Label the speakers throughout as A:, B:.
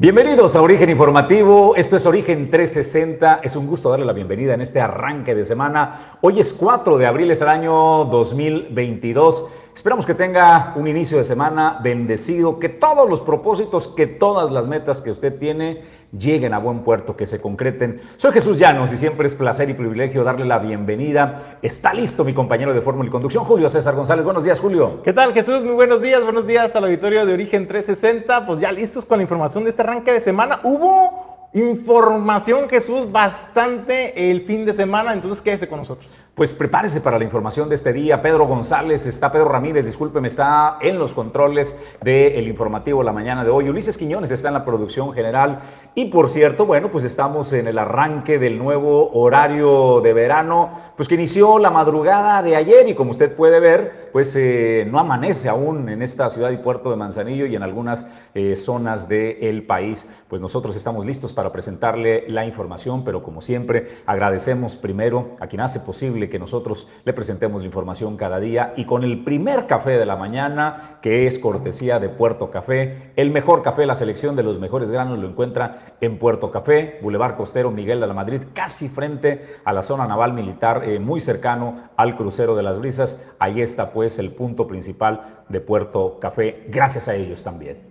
A: Bienvenidos a Origen Informativo, esto es Origen 360, es un gusto darle la bienvenida en este arranque de semana. Hoy es 4 de abril, es el año 2022. Esperamos que tenga un inicio de semana bendecido, que todos los propósitos, que todas las metas que usted tiene lleguen a buen puerto, que se concreten. Soy Jesús Llanos y siempre es placer y privilegio darle la bienvenida. Está listo mi compañero de Fórmula y Conducción, Julio César González. Buenos días, Julio.
B: ¿Qué tal, Jesús? Muy buenos días. Buenos días al auditorio de Origen 360. Pues ya listos con la información de este arranque de semana. Hubo Información, Jesús, bastante el fin de semana, entonces quédese con nosotros.
A: Pues prepárese para la información de este día. Pedro González, está Pedro Ramírez, discúlpeme, está en los controles del informativo la mañana de hoy. Ulises Quiñones está en la producción general. Y por cierto, bueno, pues estamos en el arranque del nuevo horario de verano, pues que inició la madrugada de ayer y como usted puede ver, pues eh, no amanece aún en esta ciudad y puerto de Manzanillo y en algunas eh, zonas del país. Pues nosotros estamos listos para presentarle la información, pero como siempre agradecemos primero a quien hace posible que nosotros le presentemos la información cada día y con el primer café de la mañana, que es cortesía de Puerto Café, el mejor café, la selección de los mejores granos lo encuentra en Puerto Café, Boulevard Costero Miguel de la Madrid, casi frente a la zona naval militar, eh, muy cercano al crucero de las brisas. Ahí está pues el punto principal de Puerto Café, gracias a ellos también.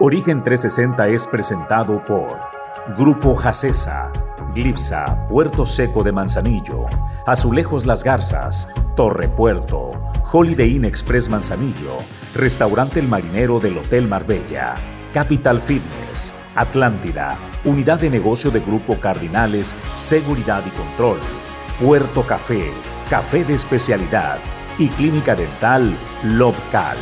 C: Origen 360 es presentado por Grupo Jacesa, Glipsa, Puerto Seco de Manzanillo, Azulejos Las Garzas, Torre Puerto, Holiday Inn Express Manzanillo, Restaurante El Marinero del Hotel Marbella, Capital Fitness, Atlántida, Unidad de Negocio de Grupo Cardinales, Seguridad y Control, Puerto Café, Café de Especialidad y Clínica Dental Lobcal.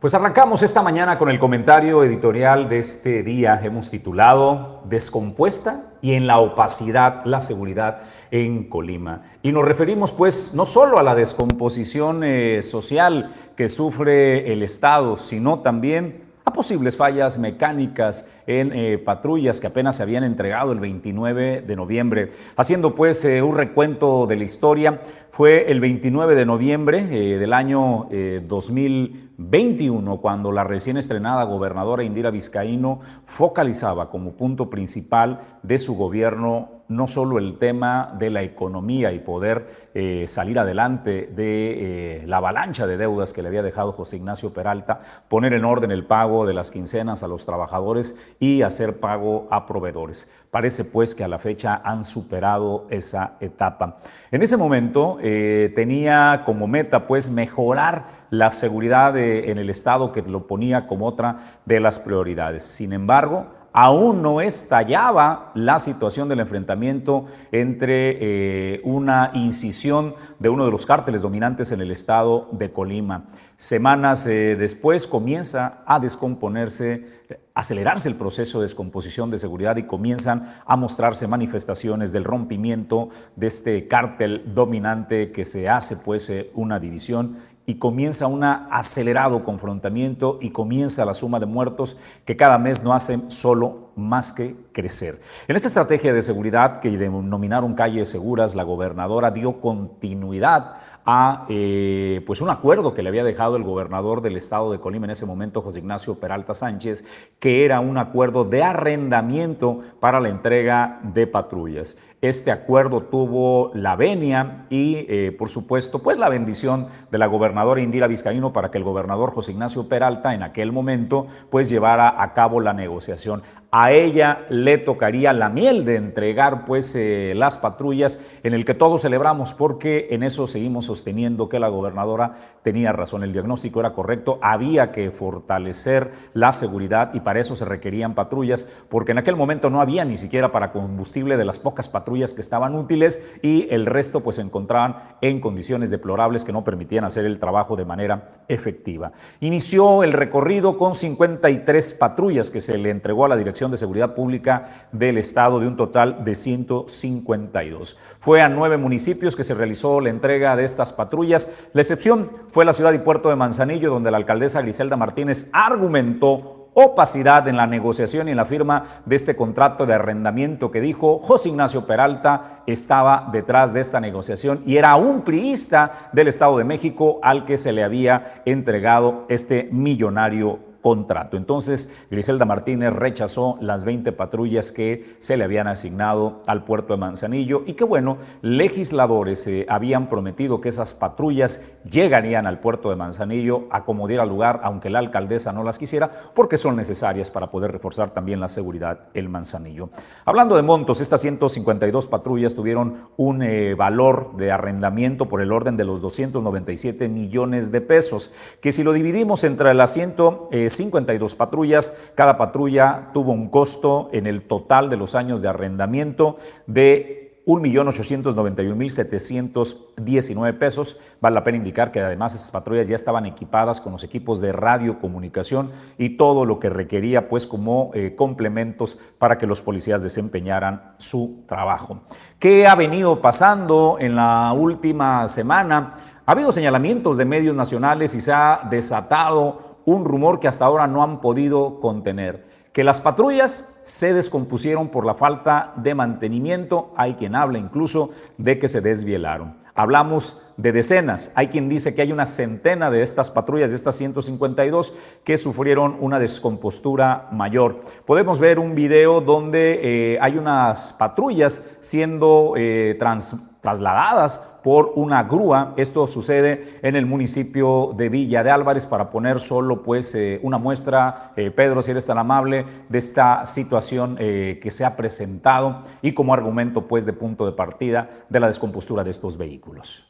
A: Pues arrancamos esta mañana con el comentario editorial de este día. Hemos titulado Descompuesta y en la opacidad la seguridad en Colima. Y nos referimos pues no solo a la descomposición eh, social que sufre el Estado, sino también a posibles fallas mecánicas en eh, patrullas que apenas se habían entregado el 29 de noviembre. Haciendo pues eh, un recuento de la historia, fue el 29 de noviembre eh, del año 2021 cuando la recién estrenada gobernadora Indira Vizcaíno focalizaba como punto principal de su gobierno no solo el tema de la economía y poder eh, salir adelante de eh, la avalancha de deudas que le había dejado José Ignacio Peralta, poner en orden el pago de las quincenas a los trabajadores y hacer pago a proveedores. Parece pues que a la fecha han superado esa etapa. En ese momento eh, tenía como meta pues mejorar la seguridad en el Estado que lo ponía como otra de las prioridades. Sin embargo, aún no estallaba la situación del enfrentamiento entre eh, una incisión de uno de los cárteles dominantes en el estado de Colima. Semanas eh, después comienza a descomponerse, acelerarse el proceso de descomposición de seguridad y comienzan a mostrarse manifestaciones del rompimiento de este cártel dominante que se hace pues eh, una división y comienza un acelerado confrontamiento y comienza la suma de muertos que cada mes no hacen solo más que crecer. En esta estrategia de seguridad que denominaron calles seguras, la gobernadora dio continuidad a eh, pues un acuerdo que le había dejado el gobernador del estado de Colima en ese momento, José Ignacio Peralta Sánchez, que era un acuerdo de arrendamiento para la entrega de patrullas. Este acuerdo tuvo la venia y, eh, por supuesto, pues la bendición de la gobernadora Indira Vizcaíno para que el gobernador José Ignacio Peralta en aquel momento pues llevara a cabo la negociación. A ella le tocaría la miel de entregar pues eh, las patrullas en el que todos celebramos porque en eso seguimos sosteniendo que la gobernadora tenía razón, el diagnóstico era correcto, había que fortalecer la seguridad y para eso se requerían patrullas porque en aquel momento no había ni siquiera para combustible de las pocas patrullas que estaban útiles y el resto pues se encontraban en condiciones deplorables que no permitían hacer el trabajo de manera efectiva. Inició el recorrido con 53 patrullas que se le entregó a la Dirección de Seguridad Pública del Estado de un total de 152. Fue a nueve municipios que se realizó la entrega de estas patrullas. La excepción fue la ciudad y puerto de Manzanillo, donde la alcaldesa Griselda Martínez argumentó opacidad en la negociación y en la firma de este contrato de arrendamiento que dijo José Ignacio Peralta estaba detrás de esta negociación y era un priista del Estado de México al que se le había entregado este millonario contrato. Entonces, Griselda Martínez rechazó las 20 patrullas que se le habían asignado al puerto de Manzanillo y que bueno, legisladores eh, habían prometido que esas patrullas llegarían al puerto de Manzanillo a como diera lugar, aunque la alcaldesa no las quisiera, porque son necesarias para poder reforzar también la seguridad el Manzanillo. Hablando de montos, estas 152 patrullas tuvieron un eh, valor de arrendamiento por el orden de los 297 millones de pesos, que si lo dividimos entre las 100 52 patrullas. Cada patrulla tuvo un costo en el total de los años de arrendamiento de 1.891.719 pesos. Vale la pena indicar que además esas patrullas ya estaban equipadas con los equipos de radiocomunicación y todo lo que requería pues como eh, complementos para que los policías desempeñaran su trabajo. ¿Qué ha venido pasando en la última semana? Ha habido señalamientos de medios nacionales y se ha desatado un rumor que hasta ahora no han podido contener, que las patrullas se descompusieron por la falta de mantenimiento, hay quien habla incluso de que se desvielaron. Hablamos de decenas, hay quien dice que hay una centena de estas patrullas, de estas 152, que sufrieron una descompostura mayor. Podemos ver un video donde eh, hay unas patrullas siendo eh, trasladadas por una grúa. Esto sucede en el municipio de Villa de Álvarez para poner solo pues eh, una muestra, eh, Pedro, si eres tan amable, de esta situación eh, que se ha presentado y como argumento pues de punto de partida de la descompostura de estos vehículos.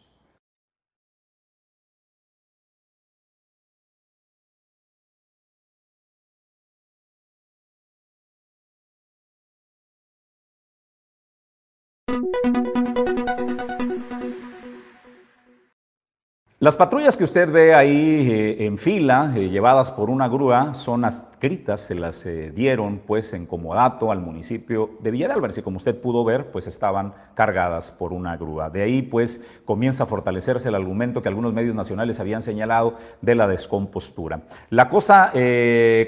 A: thank you Las patrullas que usted ve ahí eh, en fila, eh, llevadas por una grúa, son adscritas, se las eh, dieron pues en comodato al municipio de Villa y como usted pudo ver, pues estaban cargadas por una grúa. De ahí pues comienza a fortalecerse el argumento que algunos medios nacionales habían señalado de la descompostura. La cosa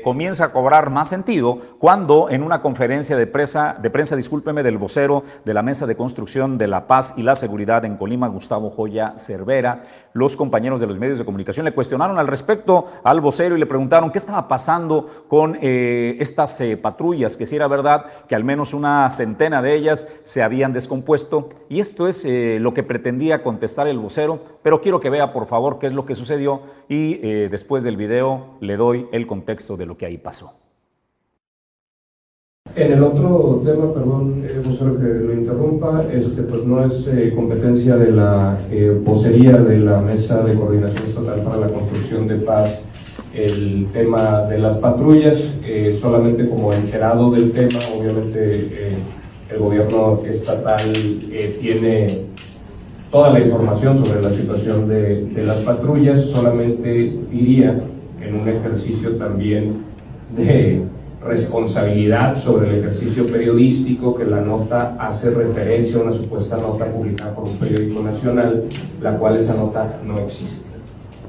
A: comienza a cobrar más sentido cuando en una conferencia de, presa, de prensa, discúlpeme, del vocero de la Mesa de Construcción de la Paz y la Seguridad en Colima, Gustavo Joya Cervera, los compañeros de los medios de comunicación le cuestionaron al respecto al vocero y le preguntaron qué estaba pasando con eh, estas eh, patrullas, que si era verdad que al menos una centena de ellas se habían descompuesto. Y esto es eh, lo que pretendía contestar el vocero, pero quiero que vea por favor qué es lo que sucedió y después del video le doy el contexto de lo que ahí pasó.
D: En el otro tema, perdón, eh, que lo interrumpa, este, pues no es eh, competencia de la eh, vocería de la Mesa de Coordinación Estatal para la Construcción de Paz el tema de las patrullas, eh, solamente como enterado del tema, obviamente el gobierno estatal tiene toda la información sobre la situación de, de las patrullas, solamente diría en un ejercicio también de responsabilidad sobre el ejercicio periodístico, que la nota hace referencia a una supuesta nota publicada por un periódico nacional, la cual esa nota no existe.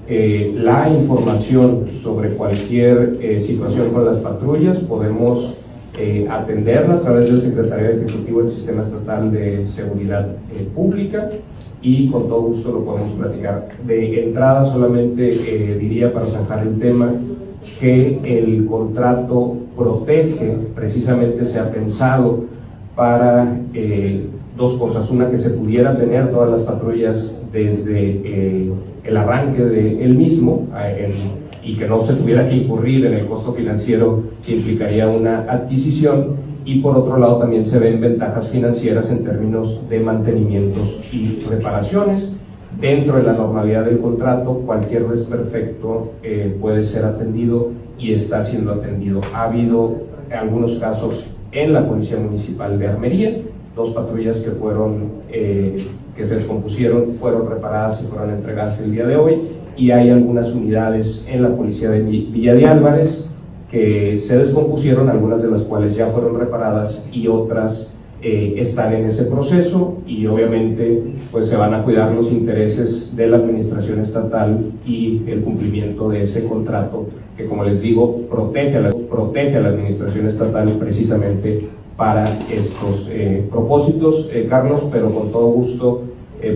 D: Eh, la información sobre cualquier eh, situación con las patrullas podemos eh, atenderla a través del Secretario Ejecutivo del Sistema Estatal de Seguridad Pública y con todo gusto lo podemos platicar. De entrada solamente diría para zanjar el tema que el contrato protege, precisamente se ha pensado para eh, dos cosas. Una, que se pudiera tener todas las patrullas desde eh, el arranque del mismo, en y que no se tuviera que incurrir en el costo financiero que implicaría una adquisición y por otro lado también se ven ventajas financieras en términos de mantenimientos y reparaciones. Dentro de la normalidad del contrato, cualquier desperfecto eh, puede ser atendido y está siendo atendido. Ha habido algunos casos en la Policía Municipal de Armería, dos patrullas que fueron eh, que se descompusieron fueron reparadas y fueron entregadas el día de hoy y hay algunas unidades en la Policía de Villa de Álvarez que se descompusieron, algunas de las cuales ya fueron reparadas y otras eh, están en ese proceso y obviamente pues se van a cuidar los intereses de la administración estatal y el cumplimiento de ese contrato que como les digo protege a la, protege a la administración estatal precisamente para estos eh, propósitos, eh, Carlos, pero con todo gusto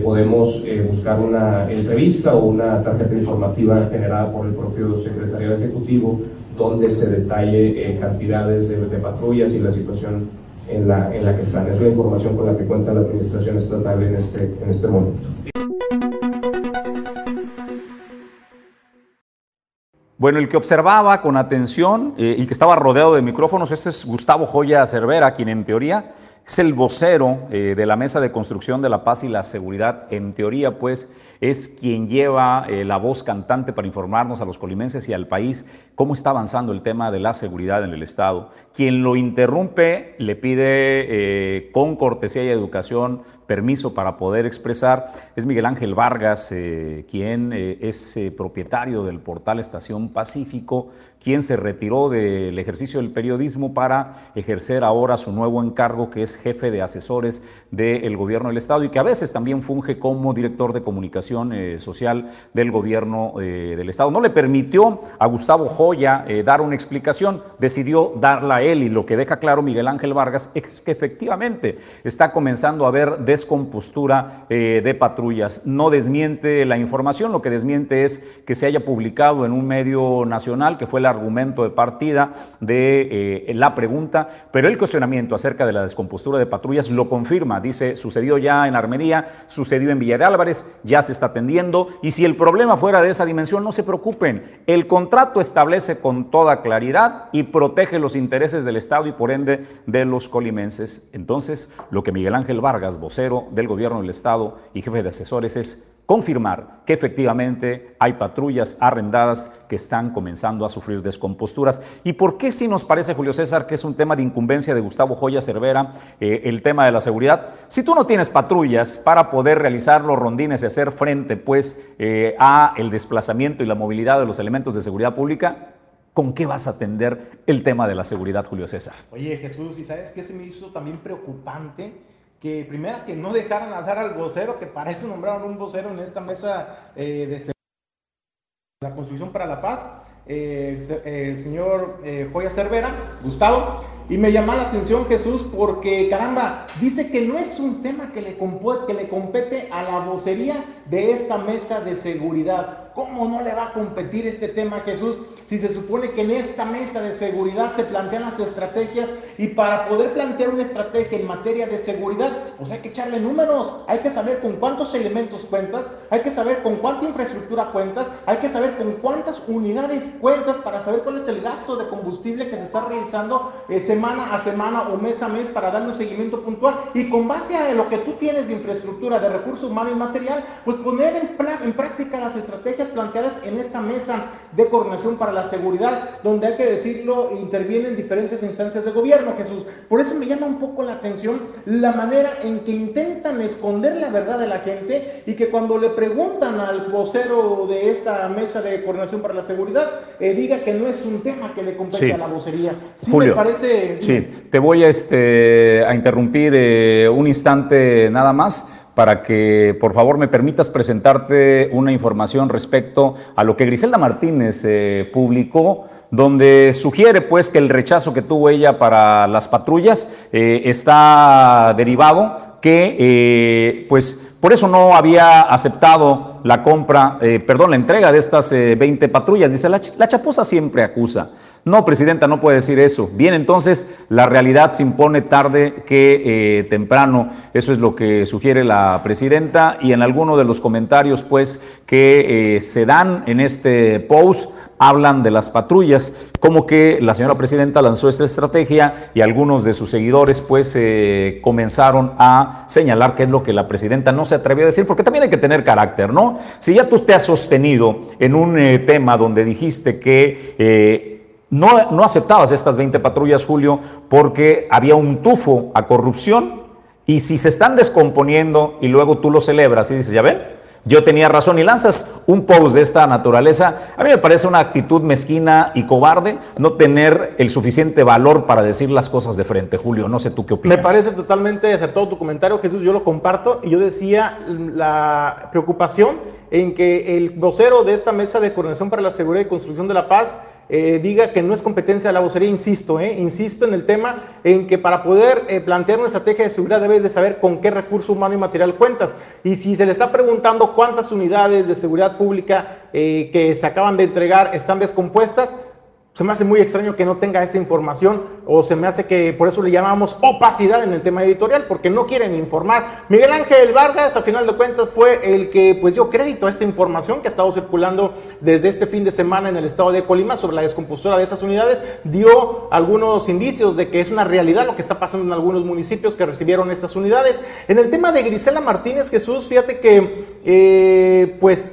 D: podemos buscar una entrevista o una tarjeta informativa generada por el propio secretario ejecutivo donde se detalle cantidades de, de patrullas y la situación en la, en la que están. Es la información con la que cuenta la Administración Estatal en este, en este momento.
A: Bueno, el que observaba con atención eh, y que estaba rodeado de micrófonos, ese es Gustavo Joya Cervera, quien en teoría es el vocero eh, de la Mesa de Construcción de la Paz y la Seguridad. En teoría, pues, es quien lleva eh, la voz cantante para informarnos a los colimenses y al país cómo está avanzando el tema de la seguridad en el Estado. Quien lo interrumpe le pide eh, con cortesía y educación permiso para poder expresar es Miguel Ángel Vargas, quien es propietario del portal Estación Pacífico, quien se retiró del ejercicio del periodismo para ejercer ahora su nuevo encargo, que es jefe de asesores del gobierno del Estado y que a veces también funge como director de comunicación eh, social del gobierno eh, del Estado. No le permitió a Gustavo Joya eh, dar una explicación, decidió darla él y lo que deja claro Miguel Ángel Vargas es que efectivamente está comenzando a haber descompostura de patrullas. No desmiente la información, lo que desmiente es que se haya publicado en un medio nacional que fue la argumento de partida de eh, la pregunta, pero el cuestionamiento acerca de la descompostura de patrullas lo confirma. Dice, sucedió ya en Armería, sucedió en Villa de Álvarez, ya se está atendiendo y si el problema fuera de esa dimensión, no se preocupen. El contrato establece con toda claridad y protege los intereses del Estado y por ende de los colimenses. Entonces, lo que Miguel Ángel Vargas, vocero del gobierno del Estado y jefe de asesores, es confirmar que efectivamente hay patrullas arrendadas que están comenzando a sufrir descomposturas. ¿Y por qué si nos parece, Julio César, que es un tema de incumbencia de Gustavo Joya Cervera, eh, el tema de la seguridad? Si tú no tienes patrullas para poder realizar los rondines y hacer frente pues eh, a el desplazamiento y la movilidad de los elementos de seguridad pública, ¿con qué vas a atender el tema de la seguridad, Julio César?
B: Oye, Jesús, ¿y sabes qué se me hizo también preocupante? Que primera que no dejaran hablar al vocero, que para eso nombraron un vocero en esta mesa eh, de la Constitución para la Paz, eh, el señor eh, Joya Cervera, Gustavo, y me llama la atención Jesús porque, caramba, dice que no es un tema que le, que le compete a la vocería de esta mesa de seguridad. ¿Cómo no le va a competir este tema Jesús? Si se supone que en esta mesa de seguridad se plantean las estrategias y para poder plantear una estrategia en materia de seguridad, pues hay que echarle números, hay que saber con cuántos elementos cuentas, hay que saber con cuánta infraestructura cuentas, hay que saber con cuántas unidades cuentas para saber cuál es el gasto de combustible que se está realizando ese semana a semana o mes a mes para darle un seguimiento puntual. Y con base a lo que tú tienes de infraestructura, de recursos humanos y material, pues poner en, en práctica las estrategias planteadas en esta mesa de coordinación para la seguridad, donde hay que decirlo, intervienen diferentes instancias de gobierno, Jesús. Por eso me llama un poco la atención la manera en que intentan esconder la verdad de la gente y que cuando le preguntan al vocero de esta mesa de coordinación para la seguridad, eh, diga que no es un tema que le compete a la vocería. Sí me parece
A: Sí, te voy a, este, a interrumpir eh, un instante nada más para que por favor me permitas presentarte una información respecto a lo que Griselda Martínez eh, publicó, donde sugiere pues que el rechazo que tuvo ella para las patrullas eh, está derivado que pues por eso no había aceptado la compra, perdón, la entrega de estas 20 patrullas. Dice, la, la chapuza siempre acusa. No, presidenta, no puede decir eso. Bien, entonces la realidad se impone tarde que eh, temprano. Eso es lo que sugiere la presidenta y en alguno de los comentarios, pues, que eh, se dan en este post, hablan de las patrullas, como que la señora presidenta lanzó esta estrategia y algunos de sus seguidores, pues, eh, comenzaron a señalar qué es lo que la presidenta no se atrevió a decir, porque también hay que tener carácter, ¿no? Si ya tú te has sostenido en un tema donde dijiste que no, no aceptabas estas 20 patrullas, Julio, porque había un tufo a corrupción y si se están descomponiendo y luego tú lo celebras y dices, ya ven, yo tenía razón y lanzas un post de esta naturaleza, a mí me parece una actitud mezquina y cobarde no tener el suficiente valor para decir las cosas de frente, Julio. No sé tú qué opinas.
B: Me parece totalmente acertado tu comentario, Jesús, yo lo comparto y yo decía la preocupación en que el vocero de esta mesa de coordinación para la seguridad y construcción de la paz eh, diga que no es competencia de la vocería, insisto, eh, insisto en el tema en que para poder eh, plantear una estrategia de seguridad debes de saber con qué recurso humano y material cuentas. Y si se le está preguntando cuántas unidades de seguridad pública que se acaban de entregar están descompuestas, se me hace muy extraño que no tenga esa información o se me hace que por eso le llamamos opacidad en el tema editorial, porque no quieren informar. Miguel Ángel Vargas, a final de cuentas, fue el que pues dio crédito a esta información que ha estado circulando desde este fin de semana en el estado de Colima sobre la descompostura de esas unidades. Dio algunos indicios de que es una realidad lo que está pasando en algunos municipios que recibieron estas unidades. En el tema de Grisela Martínez Jesús, fíjate que eh, pues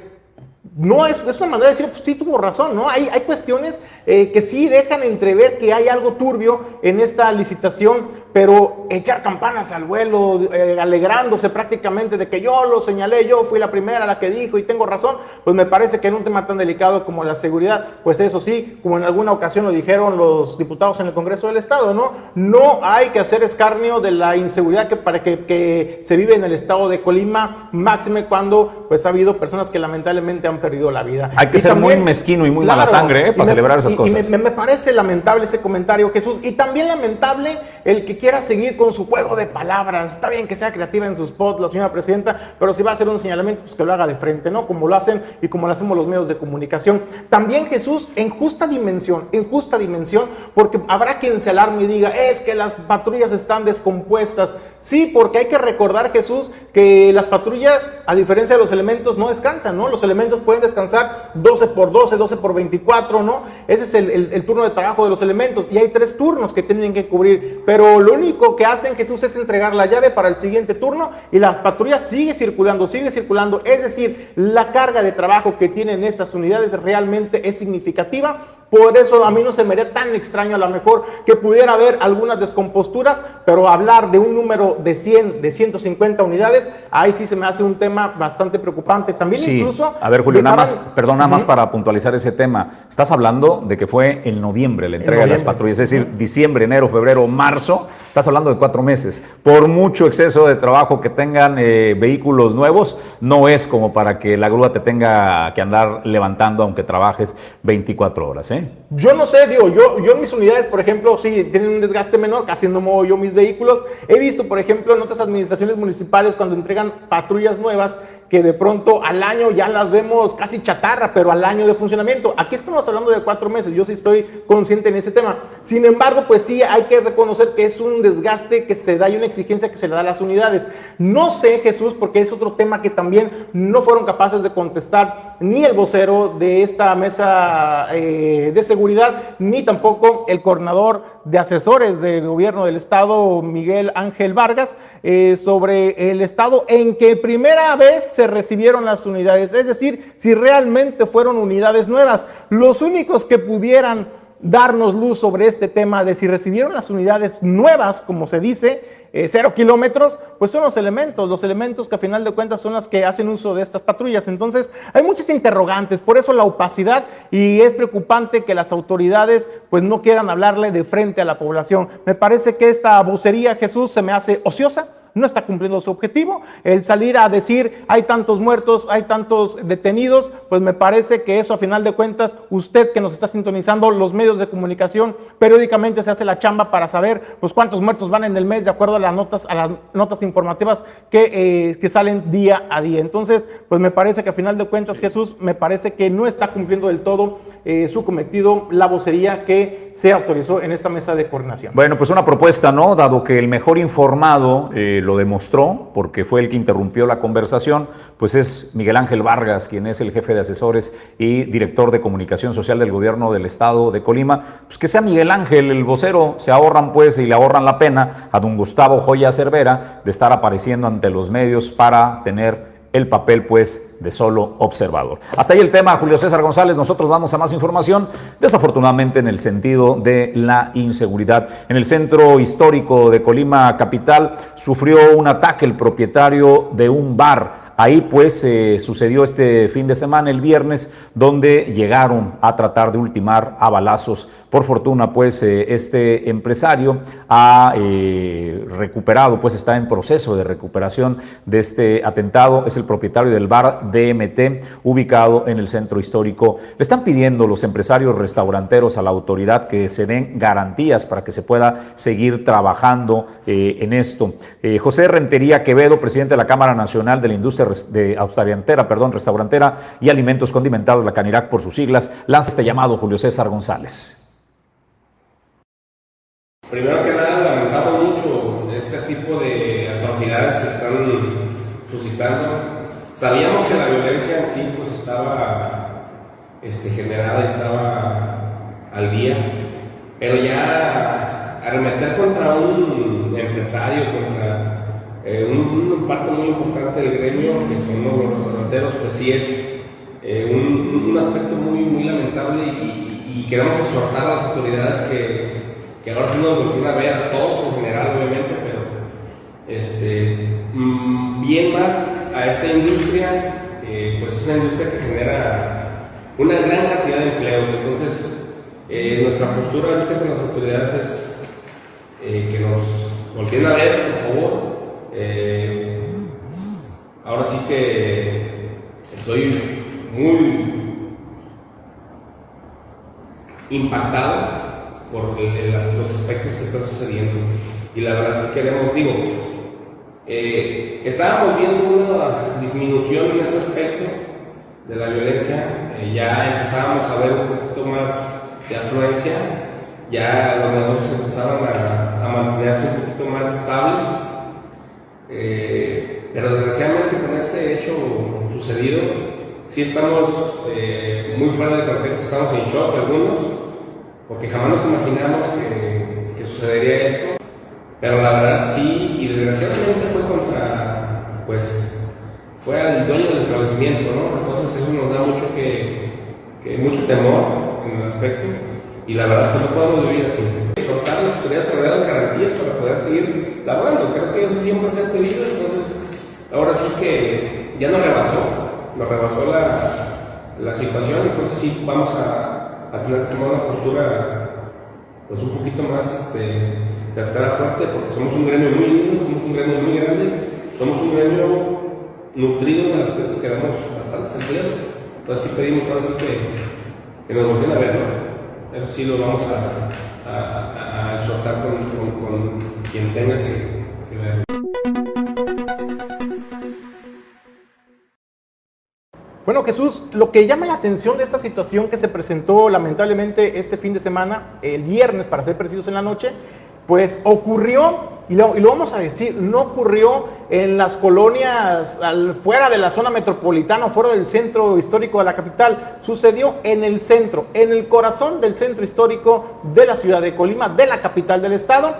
B: no es, es, una manera de decir, pues sí tuvo razón, ¿no? Hay, hay cuestiones eh, que sí dejan entrever que hay algo turbio en esta licitación, pero echar campanas al vuelo, eh, alegrándose prácticamente de que yo lo señalé, yo fui la primera la que dijo y tengo razón, pues me parece que en un tema tan delicado como la seguridad, pues eso sí, como en alguna ocasión lo dijeron los diputados en el Congreso del Estado, ¿no? No hay que hacer escarnio de la inseguridad que, para que, que se vive en el estado de Colima, máxime cuando pues ha habido personas que lamentablemente han perdido la vida.
A: Hay que ser muy mezquino y muy mala sangre ¿eh? para celebrar esas cosas.
B: me, me parece lamentable ese comentario, Jesús, y también lamentable el que quiera seguir con su juego de palabras. Está bien que sea creativa en sus spots la señora presidenta, pero si va a hacer un señalamiento, pues que lo haga de frente, ¿no? Como lo hacen y como lo hacemos los medios de comunicación. También Jesús, en justa dimensión, en justa dimensión, porque habrá quien se alarme y diga, es que las patrullas están descompuestas. Sí, porque hay que recordar, Jesús, que las patrullas, a diferencia de los elementos, no descansan, ¿no? Los elementos pueden descansar 12 por 12, 12 por 24, ¿no? Ese es el, turno de trabajo de los elementos. Y hay tres turnos que tienen que cubrir. Pero lo único que hacen, Jesús, es entregar la llave para el siguiente turno y la patrulla sigue circulando, sigue circulando. Es decir, la carga de trabajo que tienen estas unidades realmente es significativa por eso a mí no se me haría tan extraño a lo mejor que pudiera haber algunas descomposturas, pero hablar de un número de 100, de 150 unidades, ahí sí se me hace un tema bastante preocupante. También incluso...
A: A ver, Julio, nada más, perdón, nada más para puntualizar ese tema. Estás hablando de que fue en noviembre la entrega de las patrullas, es decir, diciembre, enero, febrero, marzo. Estás hablando de cuatro meses. Por mucho exceso de trabajo que tengan eh, vehículos nuevos, no es como para que la grúa te tenga que andar levantando aunque trabajes 24 horas. ¿eh?
B: Yo no sé, digo, yo, yo en mis unidades, por ejemplo, sí tienen un desgaste menor, casi no muevo yo mis vehículos. He visto, por ejemplo, en otras administraciones municipales cuando entregan patrullas nuevas, que de pronto al año ya las vemos casi chatarra, pero al año de funcionamiento. Aquí estamos hablando de cuatro meses, yo sí estoy consciente en ese tema. Sin embargo, pues sí hay que reconocer que es un desgaste que se da y una exigencia que se le da a las unidades. No sé, Jesús, porque es otro tema que también no fueron capaces de contestar ni el vocero de esta mesa eh, de seguridad, ni tampoco el coordinador de asesores del gobierno del estado, Miguel Ángel Vargas, eh, sobre el estado en que primera vez se recibieron las unidades, es decir, si realmente fueron unidades nuevas. Los únicos que pudieran darnos luz sobre este tema de si recibieron las unidades nuevas, como se dice, eh, cero kilómetros, pues son los elementos, los elementos que a final de cuentas son las que hacen uso de estas patrullas. Entonces, hay muchas interrogantes, por eso la opacidad y es preocupante que las autoridades pues no quieran hablarle de frente a la población. Me parece que esta vocería, Jesús, se me hace ociosa no está cumpliendo su objetivo. El salir a decir hay tantos muertos, hay tantos detenidos, pues me parece que eso a final de cuentas, usted que nos está sintonizando, los medios de comunicación, periódicamente se hace la chamba para saber pues cuántos muertos van en el mes de acuerdo a las notas, a las notas informativas que, eh, que salen día a día. Entonces, pues me parece que a final de cuentas, Jesús, me parece que no está cumpliendo del todo eh, su cometido la vocería que se autorizó en esta mesa de coordinación.
A: Bueno, pues una propuesta, ¿no? Dado que el mejor informado eh, lo demostró, porque fue el que interrumpió la conversación, pues es Miguel Ángel Vargas, quien es el jefe de asesores y director de comunicación social del gobierno del estado de Colima. Pues que sea Miguel Ángel el vocero, se ahorran pues y le ahorran la pena a don Gustavo Joya Cervera de estar apareciendo ante los medios para tener el papel pues de solo observador. Hasta ahí el tema, Julio César González, nosotros vamos a más información, desafortunadamente en el sentido de la inseguridad. En el centro histórico de Colima Capital sufrió un ataque el propietario de un bar Ahí pues eh, sucedió este fin de semana, el viernes, donde llegaron a tratar de ultimar a balazos. Por fortuna pues eh, este empresario ha eh, recuperado, pues está en proceso de recuperación de este atentado. Es el propietario del bar DMT ubicado en el centro histórico. Le están pidiendo los empresarios restauranteros a la autoridad que se den garantías para que se pueda seguir trabajando en esto. José Rentería Quevedo, presidente de la Cámara Nacional de la Industria de Austariantera, perdón, Restaurantera y Alimentos Condimentados, la Canirac por sus siglas, lanza este llamado Julio César González.
E: Primero que nada, lamentamos mucho este tipo de atrocidades que están suscitando. Sabíamos que la violencia en sí pues estaba este, generada, estaba al día, pero ya arremeter contra un empresario, contra eh, un, parte muy importante del gremio, que son los restauranteros, pues sí es eh, un, aspecto muy, muy lamentable y, queremos exhortar a las autoridades que, que ahora sí nos volvieron a ver a todos en general, obviamente, pero este, mm, bien más a esta industria, pues es una industria que genera una gran cantidad de empleos. Entonces, eh, nuestra postura ahorita con las autoridades es que nos volvieran a ver, por favor, eh, ahora sí que estoy muy impactado por los aspectos que están sucediendo. Y la verdad es que queremos, digo, eh, estábamos viendo una disminución en ese aspecto de la violencia, eh, ya empezábamos a ver un poquito más de afluencia, ya los negocios empezaban a, a mantenerse un poquito más estables eh, pero desgraciadamente con este hecho sucedido, sí estamos eh, muy fuera de contexto, estamos en shock algunos, porque jamás nos imaginamos que, sucedería esto. Pero la verdad sí, y desgraciadamente fue contra, pues, fue al dueño del establecimiento, ¿no? Entonces eso nos da mucho que mucho temor en el aspecto, y la verdad pues no podemos vivir así soltar las autoridades para dar las garantías para poder seguir laborando. Creo que eso siempre se ha pedido, entonces ahora sí que ya nos rebasó, nos rebasó la, la situación, entonces sí vamos a, a tener que tomar una postura pues un poquito más este, certera fuerte, porque somos un gremio muy unido, somos un gremio muy grande, somos un gremio nutrido en el aspecto que damos bastantes empleos. Entonces sí pedimos ahora sí que, que nos volteen a ver, ¿no? Sí lo vamos a, a, con, quien tenga que, que ver.
B: Bueno, Jesús, lo que llama la atención de esta situación que se presentó lamentablemente este fin de semana, el viernes para ser precisos en la noche, pues ocurrió, y lo, vamos a decir, no ocurrió en las colonias al, fuera de la zona metropolitana, fuera del centro histórico de la capital, sucedió en el centro, en el corazón del centro histórico de la ciudad de Colima, de la capital del estado.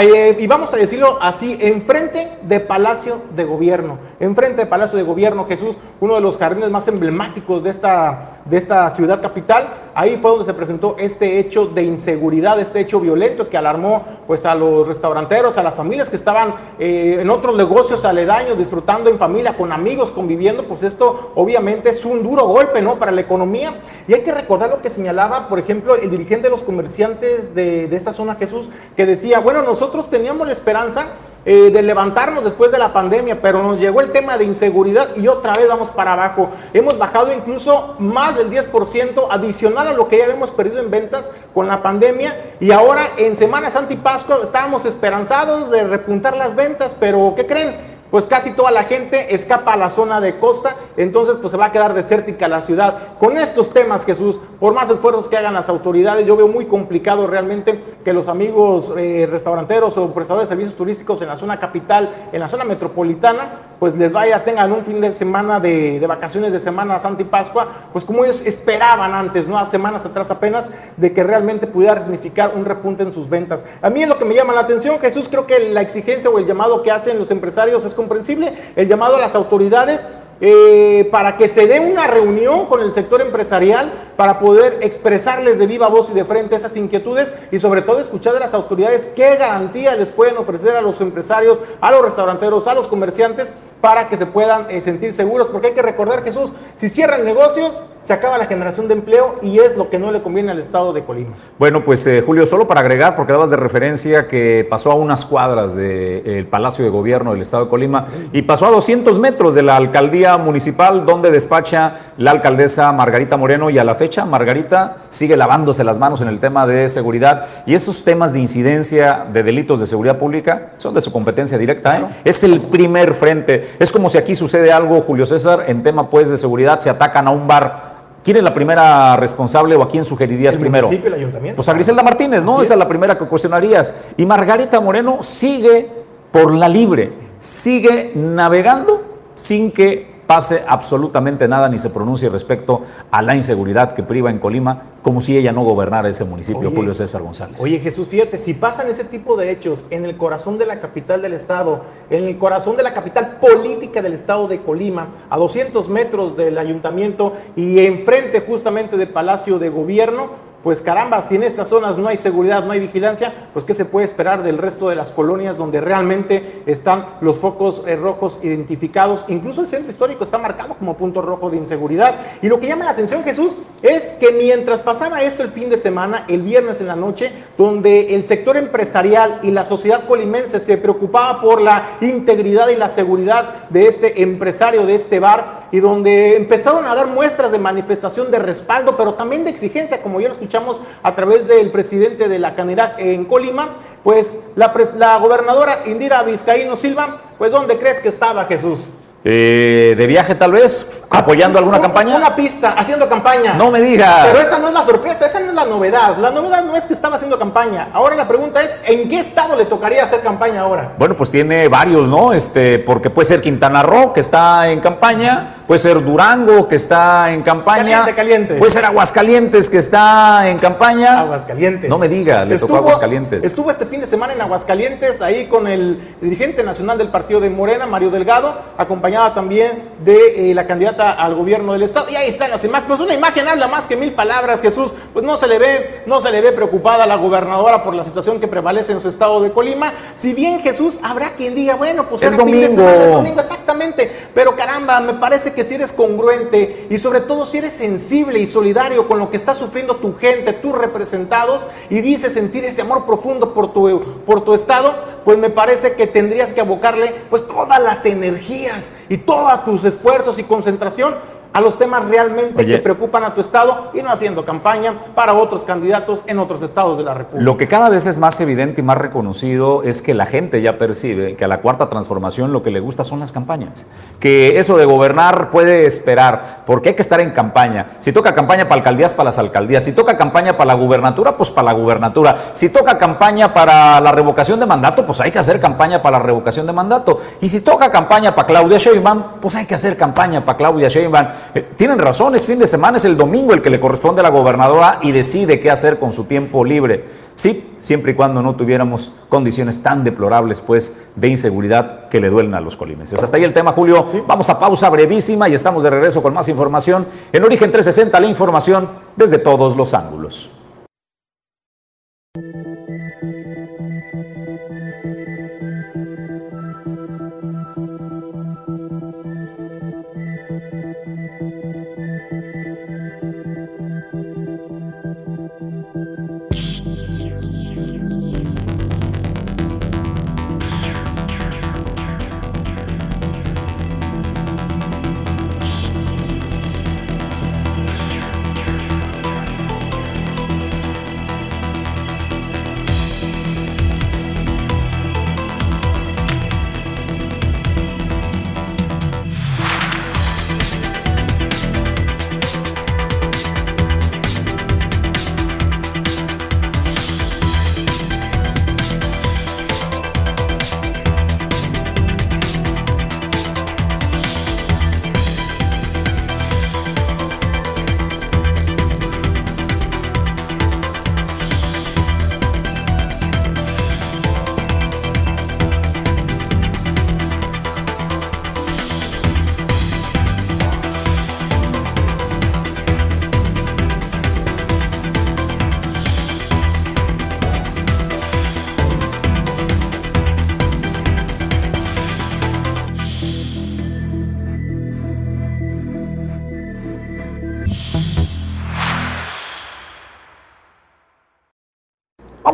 B: Eh, y vamos a decirlo así, enfrente de Palacio de Gobierno, enfrente de Palacio de Gobierno, Jesús, uno de los jardines más emblemáticos de esta, de esta ciudad capital, ahí fue donde se presentó este hecho de inseguridad, este hecho violento que alarmó pues a los restauranteros, a las familias que estaban eh, en otros negocios aledaños, disfrutando en familia, con amigos, conviviendo, pues esto obviamente es un duro golpe, ¿no? Para la economía. Y hay que recordar lo que señalaba, por ejemplo, el dirigente de los comerciantes de, de esta zona, Jesús, que decía, bueno, nos nosotros teníamos la esperanza eh, de levantarnos después de la pandemia, pero nos llegó el tema de inseguridad y otra vez vamos para abajo. Hemos bajado incluso más del 10% adicional a lo que ya habíamos perdido en ventas con la pandemia y ahora en Semana Santa Pascua estábamos esperanzados de repuntar las ventas, pero ¿qué creen? Pues casi toda la gente escapa a la zona de costa, entonces pues se va a quedar desértica la ciudad. Con estos temas, Jesús, por más esfuerzos que hagan las autoridades, yo veo muy complicado realmente que los amigos eh, restauranteros o prestadores de servicios turísticos en la zona capital, en la zona metropolitana, pues les vaya, tengan un fin de semana de, de vacaciones de Semana Santa y Pascua, pues como ellos esperaban antes, ¿no? A semanas atrás apenas, de que realmente pudiera significar un repunte en sus ventas. A mí es lo que me llama la atención, Jesús, creo que la exigencia o el llamado que hacen los empresarios es comprensible, el llamado a las autoridades eh, para que se dé una reunión con el sector empresarial para poder expresarles de viva voz y de frente esas inquietudes y sobre todo escuchar de las autoridades qué garantía les pueden ofrecer a los empresarios, a los restauranteros, a los comerciantes para que se puedan eh, sentir seguros, porque hay que recordar, Jesús, si cierran negocios, se acaba la generación de empleo y es lo que no le conviene al estado de Colima.
A: Bueno, pues eh, Julio, solo para agregar, porque dabas de referencia que pasó a unas cuadras del Palacio de Gobierno del estado de Colima y pasó a 200 metros de la alcaldía municipal donde despacha la alcaldesa Margarita Moreno y a la fecha Margarita sigue lavándose las manos en el tema de seguridad y esos temas de incidencia de delitos de seguridad pública son de su competencia directa. ¿eh? Es el primer frente es como si aquí sucede algo, Julio César, en tema pues de seguridad, se atacan a un bar. ¿Quién es la primera responsable o a quién sugerirías
B: ¿El
A: primero?
B: municipio, el ayuntamiento?
A: Pues a Griselda Martínez, ¿no? Esa es la primera que cuestionarías. Y Margarita Moreno sigue por la libre, sigue navegando sin que pase absolutamente nada ni se pronuncie respecto a la inseguridad que priva en Colima, como si ella no gobernara ese municipio,
B: Oye,
A: Julio César González.
B: Oye Jesús, fíjate, si pasan ese tipo de hechos en el corazón de la capital del estado, en el corazón de la capital política del estado de Colima, a 200 metros del ayuntamiento y enfrente justamente del Palacio de Gobierno, pues caramba, si en estas zonas no hay seguridad, no hay vigilancia, pues qué se puede esperar del resto de las colonias donde realmente están los focos eh, rojos identificados. Incluso el centro histórico está marcado como punto rojo de inseguridad. Y lo que llama la atención, Jesús, es que mientras pasaba esto el fin de semana, el viernes en la noche, donde el sector empresarial y la sociedad colimense se preocupaba por la integridad y la seguridad de este empresario, de este bar, y donde empezaron a dar muestras de manifestación de respaldo, pero también de exigencia, como ya lo escuchamos a través del presidente de la Canidad en Colima, pues la, la gobernadora Indira Vizcaíno Silva, pues ¿dónde crees que estaba Jesús?
A: Eh, ¿De viaje tal vez? ¿Apoyando alguna
B: Un-
A: campaña?
B: Una pista, haciendo campaña.
A: No me digas.
B: Pero esa no es la sorpresa, esa no es la novedad. La novedad no es que estaba haciendo campaña. Ahora la pregunta es, ¿en qué estado le tocaría hacer campaña ahora?
A: Bueno, pues tiene varios, ¿no? Este, porque puede ser Quintana Roo, que está en campaña, puede ser Durango, que está en campaña.
B: Caliente, caliente.
A: Puede ser Aguascalientes, que está en campaña.
B: Aguascalientes.
A: No me diga, le tocó Aguascalientes.
B: Estuvo este fin de semana en Aguascalientes, ahí con el dirigente nacional del partido de Morena, Mario Delgado, acompañada también de eh, la candidata al gobierno del estado. Y ahí están las imágenes. Pues una imagen habla más que mil palabras, Jesús. Pues no se le ve, no se le ve preocupada a la gobernadora por la situación que prevalece en su estado de Colima. Si bien Jesús, habrá quien diga, bueno, pues
A: Es domingo.
B: semana, es domingo, exactamente. Pero caramba, me parece que si eres congruente y sobre todo si eres sensible y solidario con lo que está sufriendo tu gente, tus representados, y dices sentir ese amor profundo por tu, por tu estado, pues me parece que tendrías que abocarle pues todas las energías y todos tus esfuerzos y concentración a los temas realmente
A: Oye.
B: que preocupan a tu estado y no haciendo campaña para otros candidatos en otros estados de la República.
A: Lo que cada vez es más evidente y más reconocido es que la gente ya percibe que a la cuarta transformación lo que le gusta son las campañas. Que eso de gobernar puede esperar, porque hay que estar en campaña. Si toca campaña para alcaldías, para las alcaldías. Si toca campaña para la gubernatura, pues para la gubernatura. Si toca campaña para la revocación de mandato, pues hay que hacer campaña para la revocación de mandato. Y si toca campaña para Claudia Sheinbaum, pues hay que hacer campaña para Claudia Sheinbaum. Eh, tienen razón, es fin de semana, es el domingo el que le corresponde a la gobernadora y decide qué hacer con su tiempo libre. Sí, siempre y cuando no tuviéramos condiciones tan deplorables, pues, de inseguridad que le duelen a los colimenses. Hasta ahí el tema, Julio. Vamos a pausa brevísima y estamos de regreso con más información. En Origen 360, la información desde todos los ángulos.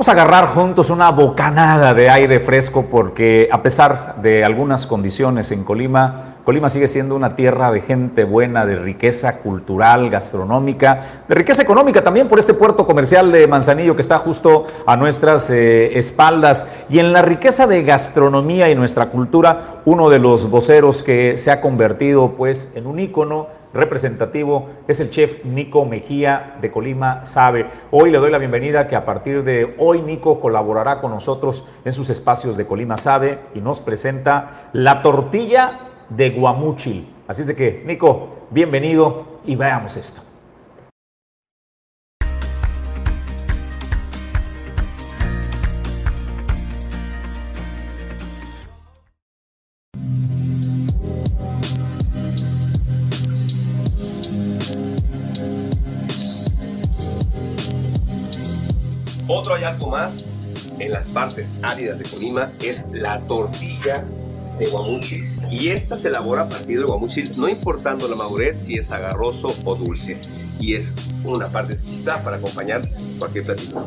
A: Vamos a agarrar juntos una bocanada de aire fresco porque a pesar de algunas condiciones en Colima, Colima sigue siendo una tierra de gente buena, de riqueza cultural, gastronómica, de riqueza económica también por este puerto comercial de Manzanillo que está justo a nuestras eh, espaldas. Y en la riqueza de gastronomía y nuestra cultura, uno de los voceros que se ha convertido pues en un ícono representativo es el chef Nico Mejía de Colima Sabe. Hoy le doy la bienvenida que a partir de hoy Nico colaborará con nosotros en sus espacios de Colima Sabe y nos presenta la tortilla de guamuchil. Así es de que, Nico, bienvenido y veamos esto.
F: Hallazgo más en las partes áridas de Colima es la tortilla de guamuchil. Y esta se elabora a partir del guamuchil, no importando la madurez si es agarroso o dulce. Y es una parte exquisita para acompañar cualquier platillo.